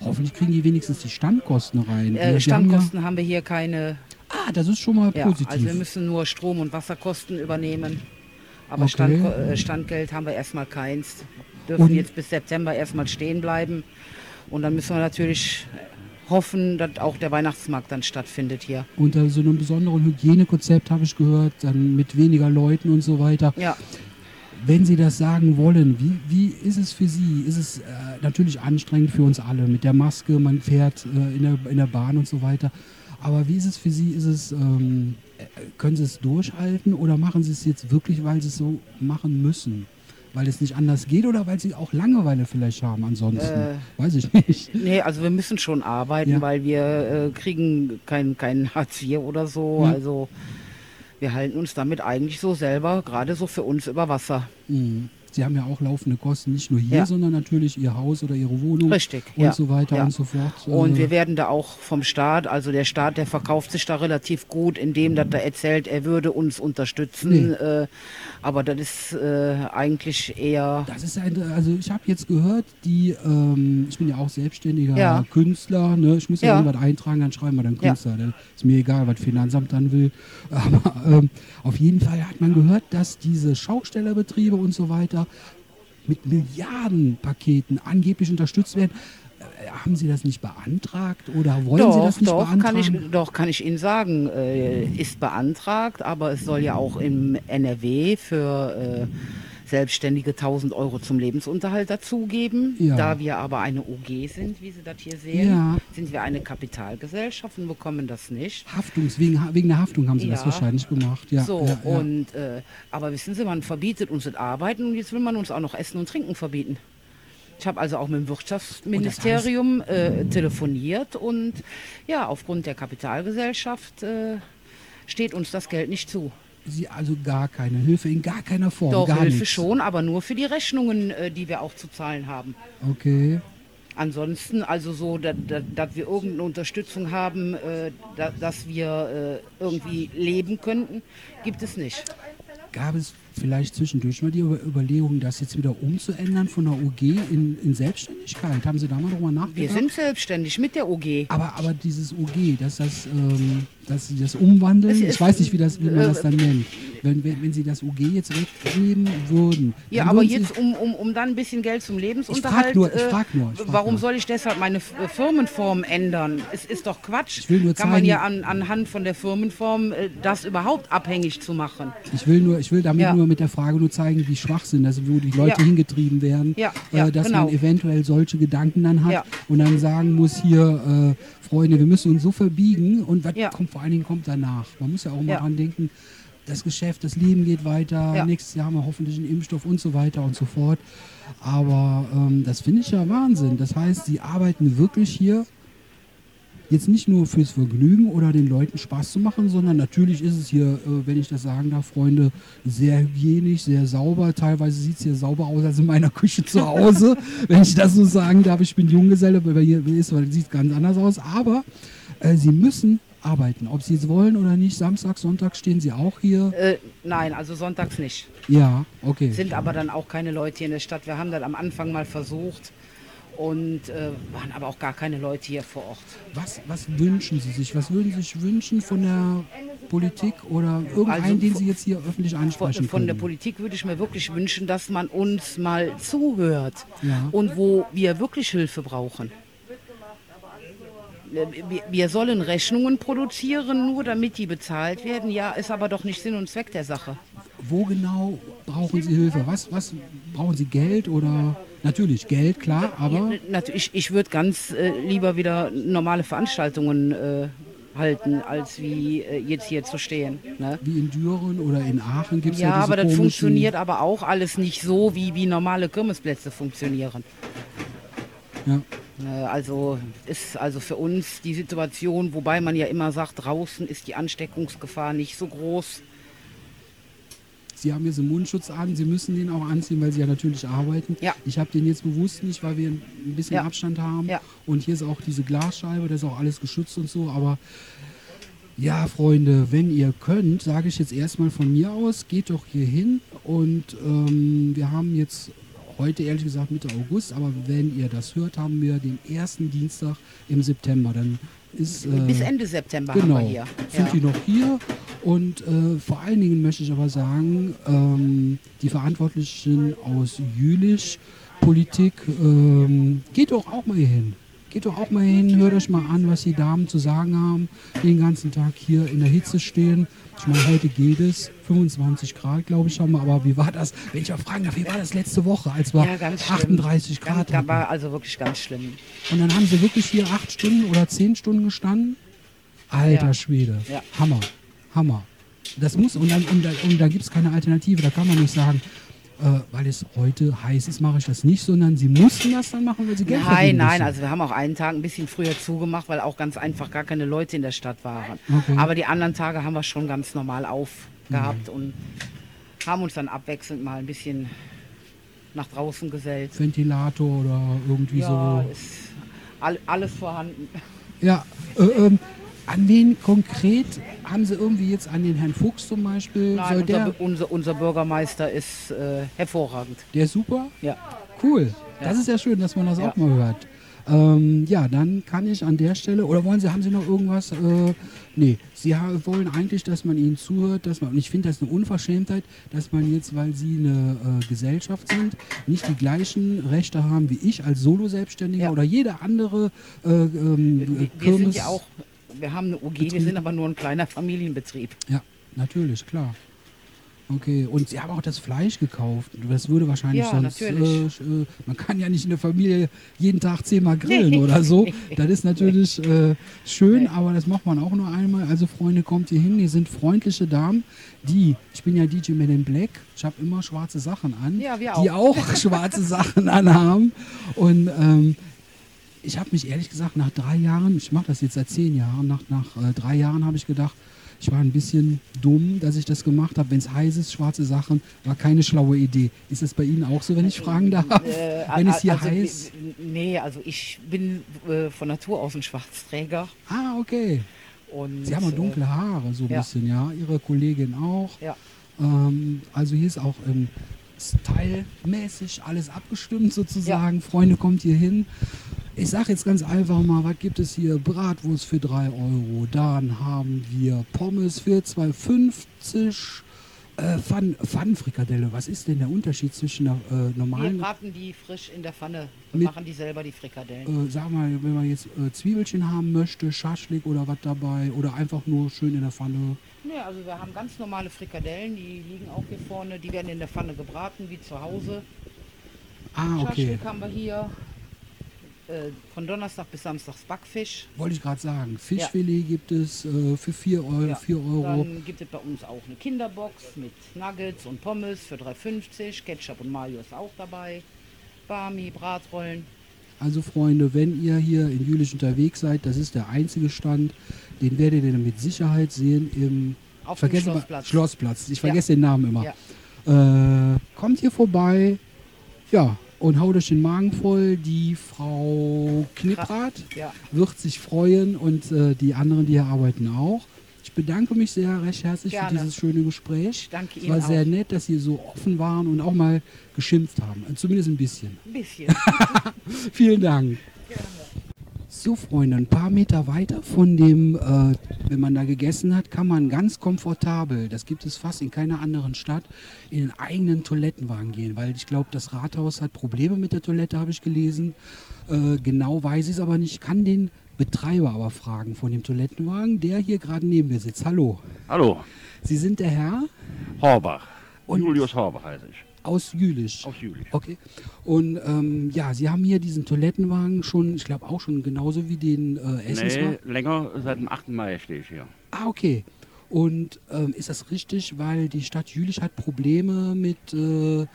hoffentlich kriegen die wenigstens die Standkosten rein. Äh, Standkosten haben wir hier keine. Haben ja, ah, das ist schon mal Ja, positiv. also wir müssen nur Strom- und Wasserkosten übernehmen. Aber Okay. Stand, äh, Standgeld haben wir erstmal keins. Dürfen Und- jetzt bis September erstmal stehen bleiben. Und dann müssen wir natürlich hoffen, dass auch der Weihnachtsmarkt dann stattfindet hier. Unter so einem besonderen Hygienekonzept habe ich gehört, dann mit weniger Leuten und so weiter. Ja, wenn Sie das sagen wollen, wie, wie ist es für Sie? Ist es äh, natürlich anstrengend für uns alle mit der Maske, man fährt äh, in, der, in der Bahn und so weiter. Aber wie ist es für Sie? Ist es, ähm, äh, können Sie es durchhalten oder machen Sie es jetzt wirklich, weil Sie es so machen müssen? Weil es nicht anders geht oder weil Sie auch Langeweile vielleicht haben ansonsten? Äh, Weiß ich nicht. Nee, also wir müssen schon arbeiten, Ja. weil wir äh, kriegen kein, kein Hartz IV oder so. Ja. Also wir halten uns damit eigentlich so selber, gerade so für uns über Wasser. Mhm. Sie haben ja auch laufende Kosten, nicht nur hier, Ja. sondern natürlich Ihr Haus oder Ihre Wohnung Richtig, und ja. so weiter ja. und so fort. Und Äh, wir werden da auch vom Staat, also der Staat, der verkauft sich da relativ gut, indem dass er erzählt, er würde uns unterstützen. Nee. Äh, aber das ist äh, eigentlich eher. Das ist ein, also ich habe jetzt gehört, die, ähm, ich bin ja auch selbstständiger. Künstler, ne? ich muss ja, irgendwas eintragen, dann schreiben wir dann. Künstler. Das ist mir egal, was Finanzamt dann will. Aber ähm, auf jeden Fall hat man gehört, dass diese Schaustellerbetriebe und so weiter mit Milliardenpaketen angeblich unterstützt werden. Äh, haben Sie das nicht beantragt oder wollen Sie doch, das nicht doch, kann beantragen? ich, doch, kann ich Ihnen sagen, äh, ist beantragt, aber es soll ja auch im NRW für äh, Selbstständige 1000 Euro zum Lebensunterhalt dazugeben. Ja. Da wir aber eine OG sind, wie Sie das hier sehen, Ja. sind wir eine Kapitalgesellschaft und bekommen das nicht. Haftungs, wegen, wegen der Haftung haben Sie das Ja. wahrscheinlich gemacht. Ja, so, und äh, aber wissen Sie, man verbietet uns das Arbeiten und jetzt will man uns auch noch Essen und Trinken verbieten. Ich habe also auch mit dem Wirtschaftsministerium äh, telefoniert und ja, aufgrund der Kapitalgesellschaft äh, steht uns das Geld nicht zu. Sie also gar keine Hilfe in gar keiner Form. Doch, gar Hilfe nichts. schon, aber nur für die Rechnungen, äh, die wir auch zu zahlen haben. Okay. Ansonsten, also so, dass wir irgendeine Unterstützung haben, äh, da, dass wir äh, irgendwie leben könnten, gibt es nicht. Gab es vielleicht zwischendurch mal die Über- Überlegung, das jetzt wieder umzuändern von der UG in, in Selbstständigkeit? Haben Sie da mal drüber nachgedacht? Wir sind selbstständig mit der OG. aber, aber dieses UG, dass das, ähm, dass Sie das umwandeln, Es ich ist- weiß nicht, wie, das, wie man äh, das dann nennt. Wenn, wenn, wenn Sie das UG jetzt wegnehmen würden. Ja, aber würden jetzt, um, um, um dann ein bisschen Geld zum Ich Lebensunterhalt. frag nur, ich äh, frag nur, ich frag warum nur. soll ich deshalb meine äh, Firmenform ändern? Es ist doch Quatsch. Ich will nur Kann man zeigen- ja an, anhand von der Firmenform äh, das überhaupt abhängig zu machen. Ich will nur, ich will damit Ja. nur mit der Frage nur zeigen, wie schwach sind, also wo die Leute Ja. hingetrieben werden, Ja, äh, ja, dass genau. man eventuell solche Gedanken dann hat und dann sagen muss hier, äh, Freunde, wir müssen uns so verbiegen und was kommt vor allen Dingen kommt danach. Man muss ja auch mal Ja. dran denken, das Geschäft, das Leben geht weiter, nächstes Jahr haben wir hoffentlich einen Impfstoff und so weiter und so fort. Aber ähm, das finde ich ja Wahnsinn. Das heißt, sie arbeiten wirklich hier jetzt nicht nur fürs Vergnügen oder den Leuten Spaß zu machen, sondern natürlich ist es hier, äh, wenn ich das sagen darf, Freunde, sehr hygienisch, sehr sauber. Teilweise sieht es hier sauber aus als in meiner Küche zu Hause, wenn ich das so sagen darf. Ich bin Junggeselle, aber hier ist, weil sieht ganz anders aus. Aber äh, sie müssen arbeiten, ob sie es wollen oder nicht. Samstag, Sonntag stehen sie auch hier. Äh, nein, also sonntags nicht. Ja, okay. Sind aber dann auch keine Leute hier in der Stadt. Wir haben das am Anfang mal versucht und äh, waren aber auch gar keine Leute hier vor Ort. Was, was wünschen Sie sich? Was würden Sie sich wünschen von der Politik oder irgendeinen, Also den von- Sie jetzt hier öffentlich Von, ansprechen von der können? Politik würde ich mir wirklich wünschen, dass man uns mal zuhört Ja. und wo wir wirklich Hilfe brauchen. Wir, wir sollen Rechnungen produzieren, nur damit die bezahlt werden. Ja, ist aber doch nicht Sinn und Zweck der Sache. Wo genau brauchen Sie Hilfe? Was, was brauchen Sie Geld oder natürlich Geld, klar, aber Natürlich, ich würde ganz äh, lieber wieder normale Veranstaltungen äh, halten, als wie äh, jetzt hier zu stehen. Ne? wie in Düren oder in Aachen gibt es ja, Ja, aber das funktioniert aber auch alles nicht so, wie, wie normale Kirmesplätze funktionieren. Ja. Äh, Also ist also für uns die Situation, wobei man ja immer sagt, draußen ist die Ansteckungsgefahr nicht so groß. Sie haben jetzt einen Mundschutz an, Sie müssen den auch anziehen, weil Sie ja natürlich arbeiten. Ja. Ich habe den jetzt bewusst nicht, weil wir ein bisschen Ja. Abstand haben. Ja. Und hier ist auch diese Glasscheibe, das ist auch alles geschützt und so. Aber ja, Freunde, wenn ihr könnt, sage ich jetzt erstmal von mir aus, geht doch hier hin. Und ähm, wir haben jetzt heute ehrlich gesagt Mitte August, aber wenn ihr das hört, haben wir den ersten Dienstag im September. Dann ist äh, Bis Ende September Genau, haben wir hier. sind Ja. die noch hier und äh, vor allen Dingen möchte ich aber sagen, ähm, die Verantwortlichen aus Jülich, Politik, ähm, geht doch auch mal hier hin. Geht doch auch mal hin, hört euch mal an, was die Damen zu sagen haben, die den ganzen Tag hier in der Hitze stehen. Ich meine, heute geht es, 25 Grad, glaube ich, haben wir, aber wie war das, wenn ich mal fragen darf, wie war das letzte Woche, als wir Ja, ganz schlimm. 38 Ganz, Grad da hatten? war also wirklich ganz schlimm. Und dann haben sie wirklich hier acht Stunden oder zehn Stunden gestanden? Alter Ja. Schwede, Ja. Hammer, Hammer. Das muss, und, dann, und, da- und da gibt es keine Alternative, da kann man nicht sagen, äh, weil es heute heiß ist, mache ich das nicht, sondern sie mussten das dann machen, weil sie Geld Nein, nein, also wir haben auch einen Tag ein bisschen früher zugemacht, weil auch ganz einfach gar keine Leute in der Stadt waren. Okay. Aber die anderen Tage haben wir schon ganz normal Mhm. aufgehabt und haben uns dann abwechselnd mal ein bisschen nach draußen gesellt. Ventilator oder irgendwie Ja, so. ist all, alles vorhanden. Ja, äh, ähm, an wen konkret haben sie irgendwie jetzt an den Herrn Fuchs zum Beispiel? Nein, unser, der, unser, unser Bürgermeister ist äh, hervorragend. der ist super? Ja. Cool. Ja. Das ist ja schön, dass man das Ja. auch mal hört. Ähm, ja, dann kann ich an der Stelle, oder wollen Sie, haben Sie noch irgendwas? Äh, nee, Sie ha wollen eigentlich, dass man Ihnen zuhört, dass man, und ich finde das eine Unverschämtheit, dass man jetzt, weil Sie eine äh, Gesellschaft sind, nicht die gleichen Rechte haben wie ich als Solo-Selbstständiger Ja. oder jede andere äh, ähm, Wir, wir Kirmes. sind ja auch, wir haben eine UG, wir sind aber nur ein kleiner Familienbetrieb. Ja, natürlich, klar. Okay, und Sie haben auch das Fleisch gekauft. Das würde wahrscheinlich Ja, sonst. Äh, äh, man kann ja nicht in der Familie jeden Tag zehnmal grillen oder so. Das ist natürlich äh, schön, aber das macht man auch nur einmal. Also, Freunde, kommt hier hin. Hier sind freundliche Damen, die, ich bin ja DJ Man in Black, ich habe immer schwarze Sachen an, Ja, wir die auch schwarze Sachen anhaben. Und ähm, ich habe mich ehrlich gesagt nach drei Jahren, ich mache das jetzt seit zehn Jahren, nach, nach äh, drei Jahren habe ich gedacht, ich war ein bisschen dumm, dass ich das gemacht habe. Wenn es heiß ist, schwarze Sachen, war keine schlaue Idee. Ist das bei Ihnen auch so, wenn ich fragen darf? Äh, wenn es hier also, heiß. Nee, also ich bin äh, von Natur aus ein Schwarzträger. Ah, okay. Und, Sie haben auch äh, dunkle Haare, so ein ja. bisschen, ja. Ihre Kollegin auch. Ja. Ähm, also hier ist auch ähm, stylmäßig alles abgestimmt sozusagen. Freunde, kommt hier hin. Ich sage jetzt ganz einfach mal, was gibt es hier? Bratwurst für 3 Euro. Dann haben wir Pommes für 2,50 äh, Pfann, Pfannenfrikadelle. Was ist denn der Unterschied zwischen der äh, Wir normalen, braten die frisch in der Pfanne. Wir Mit- machen die selber, die Frikadellen. äh, sag mal, wenn man jetzt äh, Zwiebelchen haben möchte, Schaschlik oder was dabei oder einfach nur schön in der Pfanne? Nee, also wir haben ganz normale Frikadellen, die liegen auch hier vorne. Die werden in der Pfanne gebraten, wie zu Hause. Ah, okay. Schaschlik haben wir hier. Äh, von Donnerstag bis Samstags Backfisch. Wollte ich gerade sagen. Fischfilet gibt es äh, für 4 Euro. Ja, 4 Euro. Dann gibt es bei uns auch eine Kinderbox mit Nuggets und Pommes für 3,50. Ketchup und Mayo ist auch dabei. Barmi, Bratrollen. Also Freunde, wenn ihr hier in Jülich unterwegs seid, das ist der einzige Stand, den werdet ihr mit Sicherheit sehen im Auf dem Schlossplatz. Schlossplatz. Ich vergesse den Namen immer. Ja. Äh, kommt hier vorbei, ja, und haut euch den Magen voll. Die Frau Knipprath Ja. wird sich freuen und äh, die anderen, die hier arbeiten, auch. Ich bedanke mich sehr recht herzlich für Gerne. dieses schöne Gespräch. Ich danke Es Ihnen war sehr auch. nett, dass Sie so offen waren und auch mal geschimpft haben. Zumindest ein bisschen. Ein bisschen. Vielen Dank. So, Freunde, ein paar Meter weiter von dem, äh, wenn man da gegessen hat, kann man ganz komfortabel, das gibt es fast in keiner anderen Stadt, in den eigenen Toilettenwagen gehen. Weil ich glaube, das Rathaus hat Probleme mit der Toilette, habe ich gelesen. Äh, genau weiß ich es aber nicht. Ich kann den Betreiber aber fragen von dem Toilettenwagen, der hier gerade neben mir sitzt. Hallo, Hallo, Sie sind der Herr Horbach. Und- Julius Horbach heiße ich. Aus Jülich. Aus Jülich. Okay. Und ähm, ja, Sie haben hier diesen Toilettenwagen schon, ich glaube auch schon genauso wie den äh, Essenswagen. Nee, länger, seit dem 8. Mai stehe ich hier. Ah, okay. Und ähm, ist das richtig, weil die Stadt Jülich hat Probleme mit äh,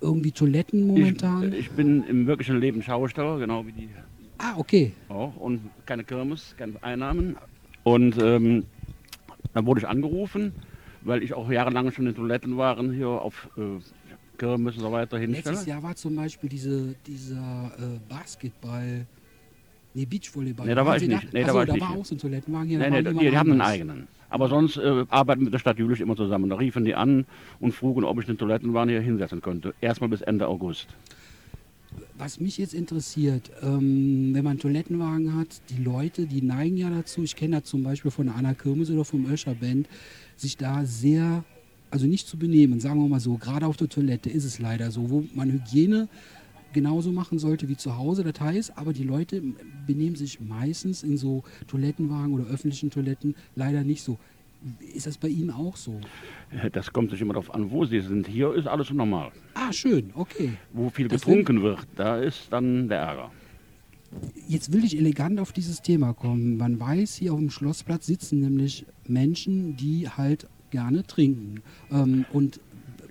irgendwie Toiletten momentan? Ich, ich bin im wirklichen Leben Schausteller, genau wie die ah, okay. auch. Und keine Kirmes, keine Einnahmen. Und ähm, dann wurde ich angerufen, weil ich auch jahrelang schon in Toiletten waren hier auf äh, Kirmes und so weiter hinstelle. Letztes Jahr war zum Beispiel diese, dieser äh, Basketball, nee, Beachvolleyball. Nee, da war ich nicht. Nee, da war ich da nicht war hier. auch so ein Toilettenwagen hier. da Nee, nee, die, die haben einen eigenen. Aber sonst äh, arbeiten mit der Stadt Jülich immer zusammen. Da riefen die an und frugen, ob ich den Toilettenwagen hier hinsetzen könnte. Erstmal bis Ende August. Was mich jetzt interessiert, ähm, wenn man einen Toilettenwagen hat, die Leute, die neigen ja dazu, ich kenne das zum Beispiel von der Anna Kirmes oder vom Öscher Band, sich da sehr, also nicht zu benehmen, sagen wir mal so, gerade auf der Toilette ist es leider so, wo man Hygiene genauso machen sollte wie zu Hause. Das heißt, aber die Leute benehmen sich meistens in so Toilettenwagen oder öffentlichen Toiletten leider nicht so. Ist das bei Ihnen auch so? Äh, Das kommt sich immer darauf an, wo Sie sind. Hier ist alles normal. Ah, schön, okay. Wo viel Das getrunken wird, da ist dann der Ärger. Jetzt will ich elegant auf dieses Thema kommen. Man weiß, hier auf dem Schlossplatz sitzen nämlich Menschen, die halt gerne trinken. Ähm, und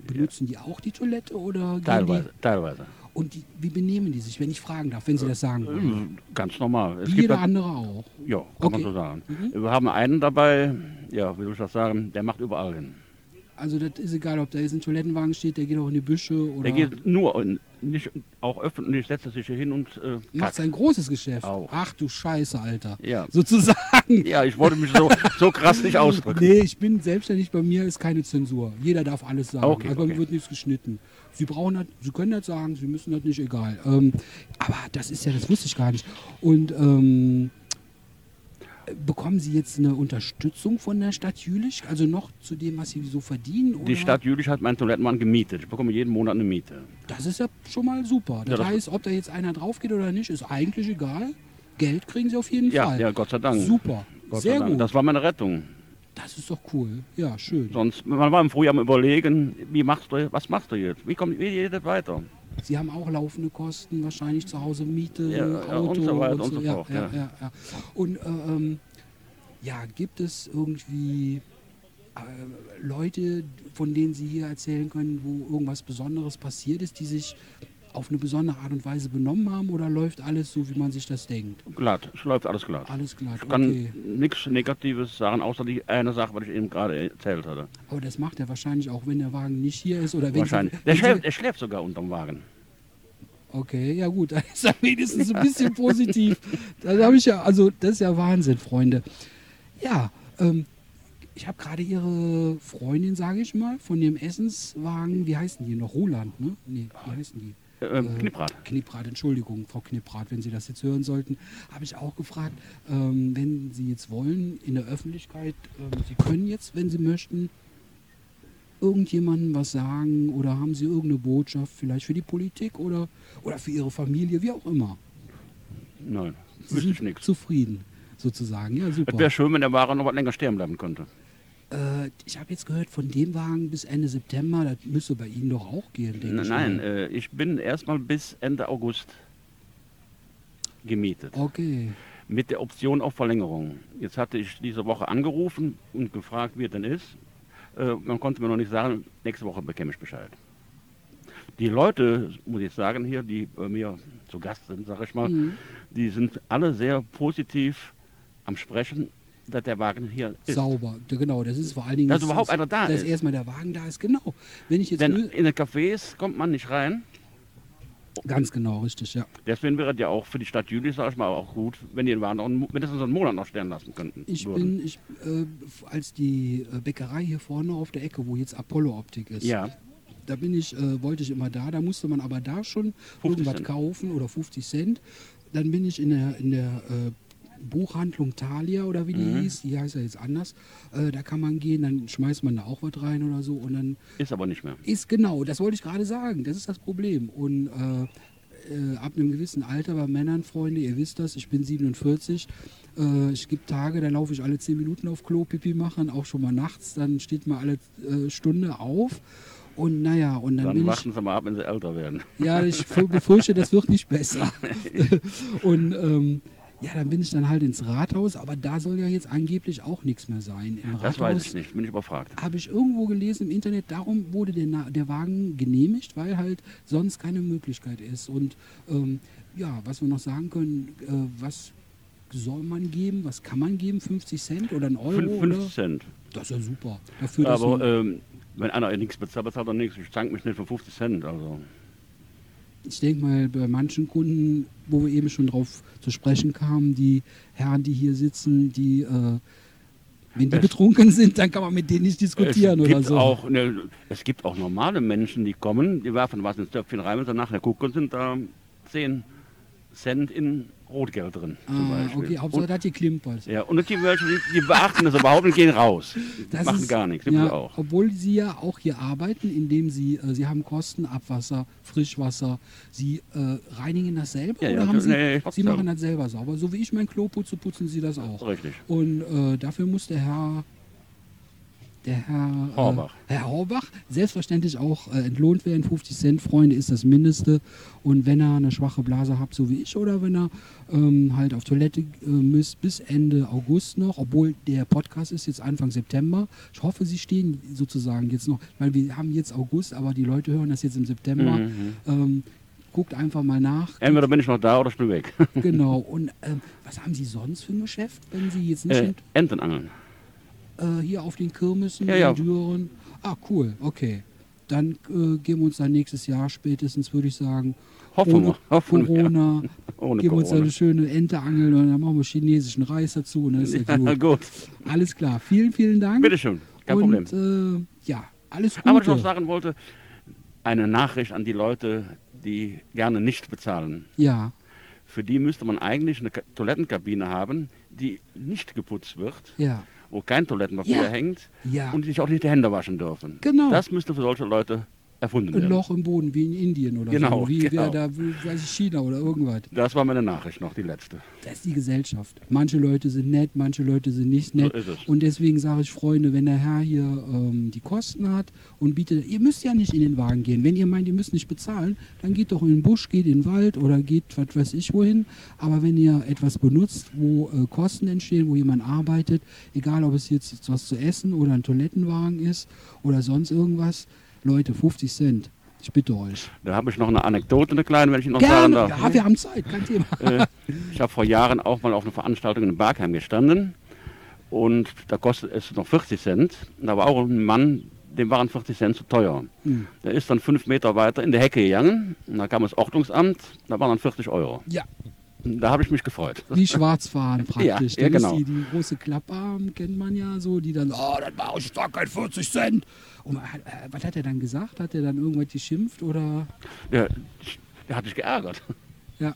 benutzen die auch die Toilette oder Teilweise. teilweise. Und die, wie benehmen die sich, wenn ich fragen darf, wenn Sie das sagen wollen? Äh, Ganz normal. Es Wie jeder andere auch. Ja, kann Okay. man so sagen. Mhm. Wir haben einen dabei, ja, wie soll ich das sagen, der macht überall hin. Also das ist egal, ob da jetzt ein Toilettenwagen steht, der geht auch in die Büsche oder Der geht nur, in, nicht, auch öffentlich, setzt sich hier hin und äh, macht sein großes Geschäft. Auch. Ach du Scheiße, Alter. Ja. Sozusagen. Ja, ich wollte mich so, so krass nicht ausdrücken. Nee, ich bin selbstständig, bei mir ist keine Zensur. Jeder darf alles sagen. Okay, also bei mir wird nichts geschnitten. Sie brauchen das, Sie können das sagen, Sie müssen das nicht, egal. Ähm, aber das ist ja, das wusste ich gar nicht. Und ähm, bekommen Sie jetzt eine Unterstützung von der Stadt Jülich? Also noch zu dem, was Sie so verdienen? Oder? Die Stadt Jülich hat meinen Toilettenmann gemietet. Ich bekomme jeden Monat eine Miete. Das ist ja schon mal super. Das, Ja, das- heißt, ob da jetzt einer drauf geht oder nicht, ist eigentlich egal. Geld kriegen Sie auf jeden Ja, Fall. ja, Gott sei Dank. Super. Gott Sehr sei Dank. gut. Das war meine Rettung. Das ist doch cool. Ja, schön. Sonst, man war im Frühjahr am überlegen, wie machst du, was machst du jetzt? Wie kommt, wie geht das weiter? Sie haben auch laufende Kosten, wahrscheinlich zu Hause Miete, Ja, ja, Auto und so weiter und so ja, fort, Ja, ja. ja, ja. Und äh, ähm, ja, gibt es irgendwie äh, Leute, von denen Sie hier erzählen können, wo irgendwas Besonderes passiert ist, die sich auf eine besondere Art und Weise benommen haben oder läuft alles so, wie man sich das denkt? Glatt, es läuft alles glatt. Alles klar, Ich kann okay. nichts Negatives sagen, außer die eine Sache, was ich eben gerade erzählt hatte. Aber das macht er wahrscheinlich auch, wenn der Wagen nicht hier ist oder wenn Wahrscheinlich. Sie, Der schläft, der schläft sogar unterm Wagen. Okay, ja gut, das ist ja wenigstens ein bisschen positiv. Das habe ich ja, also das ist ja Wahnsinn, Freunde. Ja, ähm, ich habe gerade Ihre Freundin, sage ich mal, von dem Essenswagen, wie heißen die noch? Roland, ne? Nee, wie heißen die? Ähm, Äh, Knipprad. Knipprad, Entschuldigung, Frau Knipprad, wenn Sie das jetzt hören sollten, habe ich auch gefragt, ähm, wenn Sie jetzt wollen, in der Öffentlichkeit, ähm, Sie können jetzt, wenn Sie möchten, irgendjemandem was sagen oder haben Sie irgendeine Botschaft, vielleicht für die Politik oder, oder für Ihre Familie, wie auch immer. Nein, Sie sind nichts. zufrieden, sozusagen. Ja, Es super. wäre schön, wenn der Wagen noch was länger sterben bleiben könnte. Äh, ich habe jetzt gehört, von dem Wagen bis Ende September, das müsste bei Ihnen doch auch gehen, denke N- ich. Nein, äh, ich bin erstmal bis Ende August gemietet. Okay. Mit der Option auf Verlängerung. Jetzt hatte ich diese Woche angerufen und gefragt, wie es denn ist. Äh, man konnte mir noch nicht sagen, nächste Woche bekäme ich Bescheid. Die Leute, muss ich sagen, hier, die bei mir zu Gast sind, sage ich mal, Mhm. die sind alle sehr positiv am Sprechen, dass der Wagen hier ist. Sauber, genau. Das ist vor allen Dingen. Dass das- überhaupt das- einer da Dass ist. erstmal der Wagen da ist, genau. Wenn ich jetzt. Denn in den Cafés kommt man nicht rein. ganz genau, richtig, ja. Deswegen wäre es ja auch für die Stadt Jülich, sage ich mal, auch gut, wenn die den Wagen noch einen, mindestens einen Monat noch stehen lassen könnten. Ich würden. bin, ich, äh, als die äh, Bäckerei hier vorne auf der Ecke, wo jetzt Apollo Optik ist, Ja, da bin ich, äh, wollte ich immer da, da musste man aber da schon 50 irgendwas Cent. kaufen oder 50 Cent. Dann bin ich in der, in der äh, Buchhandlung Thalia oder wie die Mhm. hieß, die heißt ja jetzt anders, äh, da kann man gehen, dann schmeißt man da auch was rein oder so und dann ist aber nicht mehr. ist genau, das wollte ich gerade sagen, das ist das Problem. Und äh, äh, ab einem gewissen Alter bei Männern, Freunde, ihr wisst das, ich bin 47, äh, es gibt Tage, da laufe ich alle 10 Minuten auf Klo, Pipi machen, auch schon mal nachts, dann steht man alle äh, Stunde auf. Und naja, und dann, Dann bin ich, warten sie mal ab, wenn sie älter werden. ja, ich befürchte, das wird nicht besser. und ähm, ja, dann bin ich dann halt ins Rathaus, aber da soll ja jetzt angeblich auch nichts mehr sein. Im Das Rathaus weiß ich nicht, bin ich überfragt. habe ich irgendwo gelesen im Internet, darum wurde der, Na- der Wagen genehmigt, weil halt sonst keine Möglichkeit ist. Und ähm, ja, was wir noch sagen können, äh, was soll man geben, was kann man geben, 50 Cent oder ein Euro? Fünf- oder? 50 Cent. Das ist ja super. Dafür, Aber ähm, wenn einer nichts bezahlt, bezahlt er nichts. Ich zank mich nicht für 50 Cent. Also. Ich denke mal, bei manchen Kunden, wo wir eben schon drauf zu sprechen kamen, die Herren, die hier sitzen, die, äh, wenn die betrunken sind, dann kann man mit denen nicht diskutieren es oder gibt so. Auch, ne, es gibt auch normale Menschen, die kommen, die werfen was ins Töpfchen rein und danach gucken und sind da 10 Cent in Rotgeld drin. Ah, okay, Hauptsache, und, das die klimpert. ja, und die, welche, die, die beachten das überhaupt nicht, gehen raus. Die Das machen ist- gar nichts, ja, auch. Obwohl sie ja auch hier arbeiten, indem sie, äh, sie haben Kosten, Abwasser, Frischwasser. Sie äh, reinigen das selber Ja, oder ja, haben sie, nee, sie machen das selber sauber. So wie ich mein Klo putze, putzen sie das auch. Richtig. Und äh, dafür muss der Herr, der Herr Horbach. Äh, Herr Horbach selbstverständlich auch äh, entlohnt werden. 50 Cent, Freunde, ist das Mindeste. Und wenn er eine schwache Blase hat, so wie ich, oder wenn er ähm, halt auf Toilette äh, müsst bis Ende August noch, obwohl der Podcast ist jetzt Anfang September. Ich hoffe, Sie stehen sozusagen jetzt noch, weil wir haben jetzt August, aber die Leute hören das jetzt im September. Mhm. Ähm, guckt einfach mal nach. Entweder bin ich noch da oder ich bin weg. genau. Und ähm, was haben Sie sonst für ein Geschäft, wenn Sie jetzt nicht Äh, Entenangeln. Äh, hier auf den Kirmessen Ja, ja. in Düren. Ah, cool, okay. Dann äh, gehen wir uns dann nächstes Jahr spätestens, würde ich sagen, Hoffen ohne wir. Hoffen wir. Corona, Ohne geben wir uns Corona. eine schöne Ente angeln und dann machen wir chinesischen Reis dazu und dann ist ja gut. gut. Alles klar, vielen, vielen Dank. Bitteschön. Kein und, Problem. Äh, ja, alles Gute. Aber was ich noch sagen wollte, eine Nachricht an die Leute, die gerne nicht bezahlen. ja, Für die müsste man eigentlich eine Ka- Toilettenkabine haben, die nicht geputzt wird, ja, wo kein Toilettenpapier Ja. hängt ja. und sich auch nicht die Hände waschen dürfen. Genau. Das müsste für solche Leute erfunden Ein werden. Loch im Boden, wie in Indien oder Genau, so. Wie genau. wer da, weiß ich, China oder irgendwas. Das war meine Nachricht noch, die letzte. Das ist die Gesellschaft. Manche Leute sind nett, manche Leute sind nicht nett. So ist es. Und deswegen sage ich, Freunde, wenn der Herr hier ähm, die Kosten hat und bietet, ihr müsst ja nicht in den Wagen gehen. Wenn ihr meint, ihr müsst nicht bezahlen, dann geht doch in den Busch, geht in den Wald oder geht, was weiß ich, wohin. Aber wenn ihr etwas benutzt, wo äh, Kosten entstehen, wo jemand arbeitet, egal ob es jetzt was zu essen oder ein Toilettenwagen ist oder sonst irgendwas, Leute, 50 Cent. Ich bitte euch. Da habe ich noch eine Anekdote, eine kleine, wenn ich noch sagen Gerne, darf. ja, wir haben Zeit, kein Thema. Äh, ich habe vor Jahren auch mal auf einer Veranstaltung in Bergheim gestanden und da kostet es noch 40 Cent. Und da war auch ein Mann, dem waren 40 Cent zu teuer. Hm. Der ist dann fünf Meter weiter in die Hecke gegangen und da kam das Ordnungsamt, da waren dann 40 Euro. Ja, da habe ich mich gefreut. Wie Schwarzfahren praktisch. Ja, ja, genau. die, die große Klapparm kennt man ja so, die dann, oh, das war ich kein 40 Cent. Und äh, was hat er dann gesagt? Hat er dann irgendwas geschimpft oder? Der, der hat sich geärgert. Ja.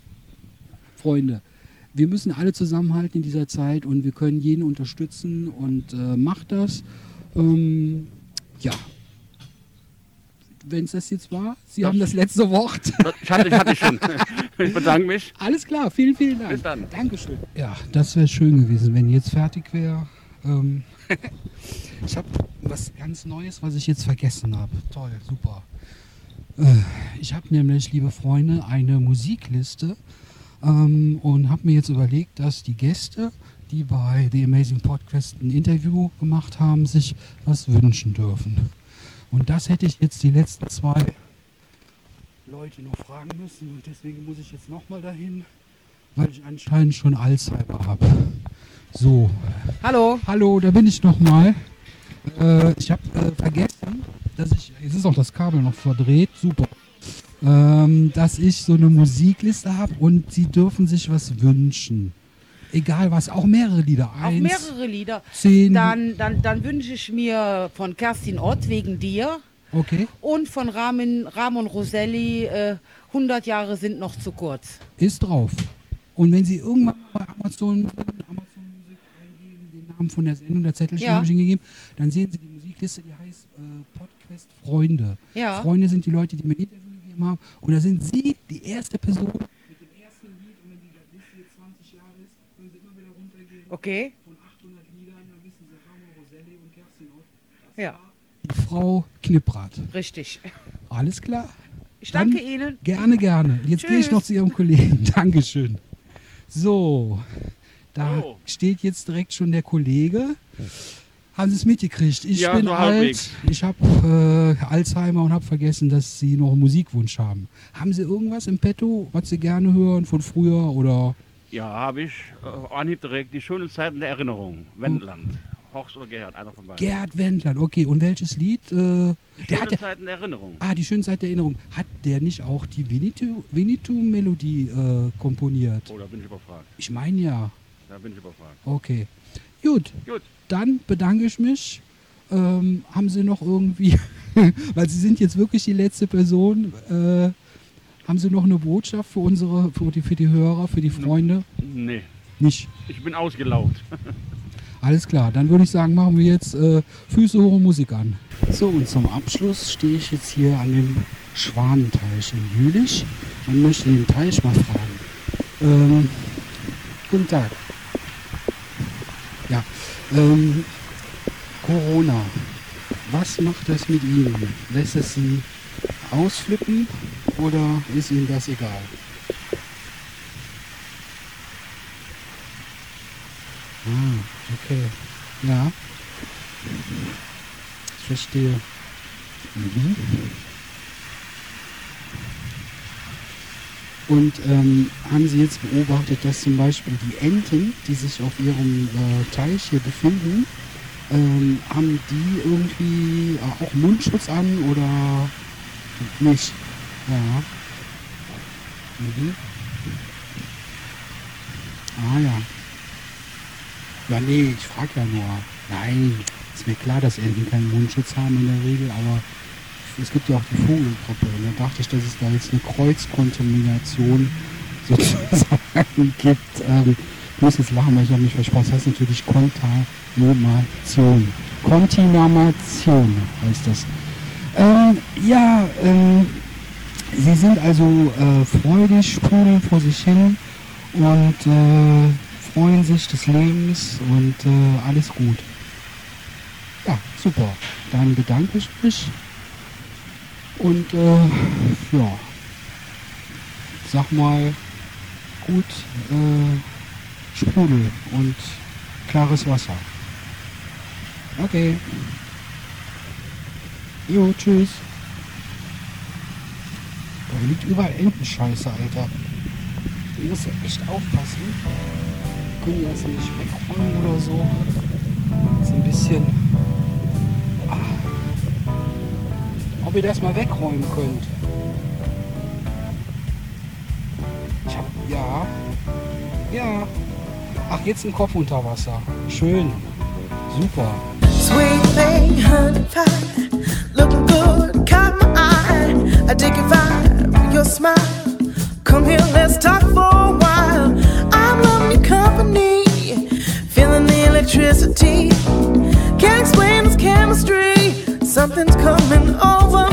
Freunde, wir müssen alle zusammenhalten in dieser Zeit und wir können jeden unterstützen und äh, macht das. Ähm, ja. Wenn es das jetzt war, Sie haben das letzte Wort. Ich hatte, ich hatte schon. Ich bedanke mich. Alles klar, vielen, vielen Dank. Bis dann. Dankeschön. Ja, das wäre schön gewesen, wenn jetzt fertig wäre. Ähm, ich habe was ganz Neues, was ich jetzt vergessen habe. Toll, super. Äh, ich habe nämlich, liebe Freunde, eine Musikliste ähm, und habe mir jetzt überlegt, dass die Gäste, die bei The Amazing Podcast ein Interview gemacht haben, sich was wünschen dürfen. Und das hätte ich jetzt die letzten zwei Leute noch fragen müssen und deswegen muss ich jetzt nochmal dahin, weil ich anscheinend schon Alzheimer habe. So, Hallo. hallo, da bin ich nochmal. Äh, ich habe äh, vergessen, dass ich, jetzt ist auch das Kabel noch verdreht, super, ähm, dass ich so eine Musikliste habe und sie dürfen sich was wünschen. Egal was, auch mehrere Lieder. Auch Eins, mehrere Lieder. zehn, Dann, dann, dann wünsche ich mir von Kerstin Ott wegen dir okay, und von Ramon, Ramon Roselli äh, 100 Jahre sind noch zu kurz. ist drauf. Und wenn Sie irgendwann bei Amazon, Amazon Namen von der Sendung, der Zettelchen Ja. gegeben, dann sehen Sie die Musikliste, die heißt äh, Podcast Freunde. Ja. Freunde sind die Leute, die mir ein Interview gegeben haben. Und da sind Sie die erste Person mit dem ersten Lied. Und wenn die Liste jetzt 20 Jahre ist, können Sie immer wieder runtergehen. Okay? Von 800 Liedern, dann wissen Sie Ramon Roselli und Kerstin Ott. Ja, Die Frau Knipprath. richtig. Alles klar. Ich danke Ihnen. Gerne, gerne. Jetzt gehe ich noch zu Ihrem Kollegen. Dankeschön. So, da Oh. steht jetzt direkt schon der Kollege. Haben Sie es mitgekriegt? Ich Ja, bin alt, halbwegs. ich habe äh, Alzheimer und habe vergessen, dass Sie noch einen Musikwunsch haben. Haben Sie irgendwas im Petto, was Sie gerne hören von früher oder? Ja, habe ich. Äh, Anhieb direkt die schönen Zeiten der Erinnerung. Wendland. Horst oder Gerhard, einer von beiden. Gerd Wendland, okay. Und welches Lied? Äh, der Schöne Zeiten der Erinnerung. ah, die schöne Zeit der Erinnerung. Hat der nicht auch die Winnetou- Winnetou-Melodie äh, komponiert? Oh, da bin ich überfragt. Ich meine ja. Da bin ich überfragt. Okay. Gut, Gut. dann bedanke ich mich. Ähm, haben Sie noch irgendwie, weil Sie sind jetzt wirklich die letzte Person, äh, Haben Sie noch eine Botschaft für unsere, für die, für die Hörer, für die Freunde? Nee, Nicht. ich bin ausgelaugt. Alles klar, dann würde ich sagen, machen wir jetzt äh, Füße hoch und Musik an. So, und zum Abschluss stehe ich jetzt hier an dem Schwanenteich in Jülich und möchte den Teich mal fragen. Ähm, guten Tag. Ja, ähm, Corona. Was macht das mit Ihnen? Lässt es Sie ausflippen oder ist Ihnen das egal? Ah, okay. Ja. Ich verstehe. Mhm. Und ähm, haben Sie jetzt beobachtet, dass zum Beispiel die Enten, die sich auf Ihrem äh, Teich hier befinden, ähm, haben die irgendwie auch Mundschutz an oder nicht? Ja. Mhm. Ah ja. Ja, nee, ich frage ja nur. Nein, ist mir klar, dass Enten keinen Mundschutz haben in der Regel, aber es gibt ja auch die Vogelgrippe. Und da dachte ich, dass es da jetzt eine Kreuzkontamination sozusagen gibt. Ähm, ich muss jetzt lachen, weil ich habe mich versprochen. Das heißt natürlich Kontamination. Kontamination heißt das. Ähm, ja, ähm, sie sind also äh, freudig, sprudeln vor sich hin und äh, freuen sich des Lebens und äh, alles gut. Ja, super. Dann bedanke ich mich und äh, ja, sag mal gut äh, Sprudel und klares Wasser. Okay. Jo, tschüss. Da liegt überall Entenscheiße, Alter. Du musst ja echt aufpassen. Können die das nicht wegräumen oder so? Ist ein bisschen. Ah ob ihr das mal wegräumen könnt. Ich hab, ja, ja. Ach, jetzt ein Kopf unter Wasser. Schön. Super. Sweet thing, honey pie. Looking good, caught my eye. A dicky vibe, your smile. Come here, let's talk for a while. I'm loving your company. Feeling the electricity. Can't explain this chemistry. Something's coming over.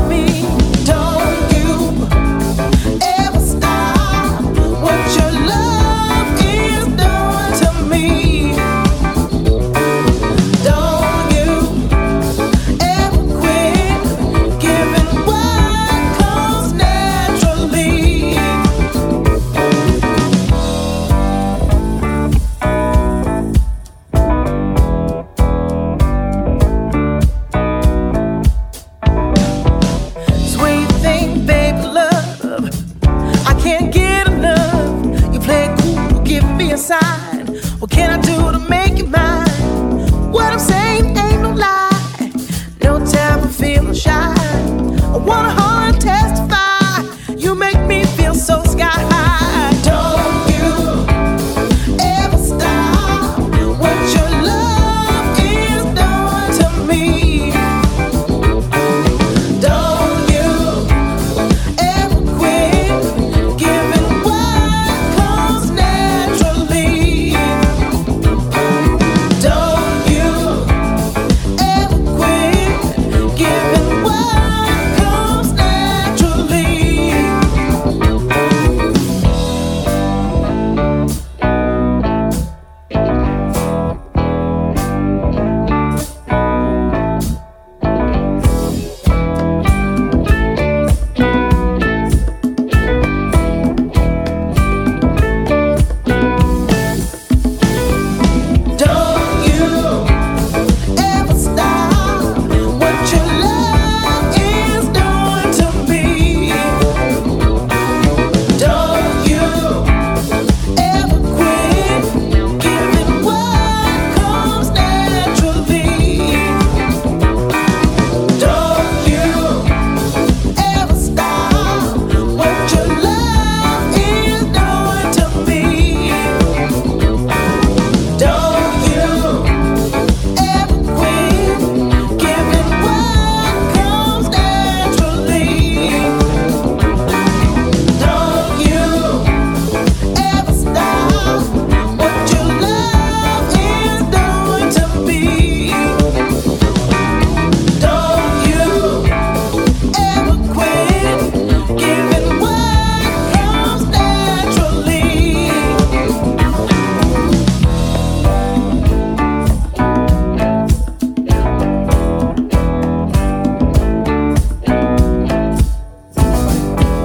I feel so scared.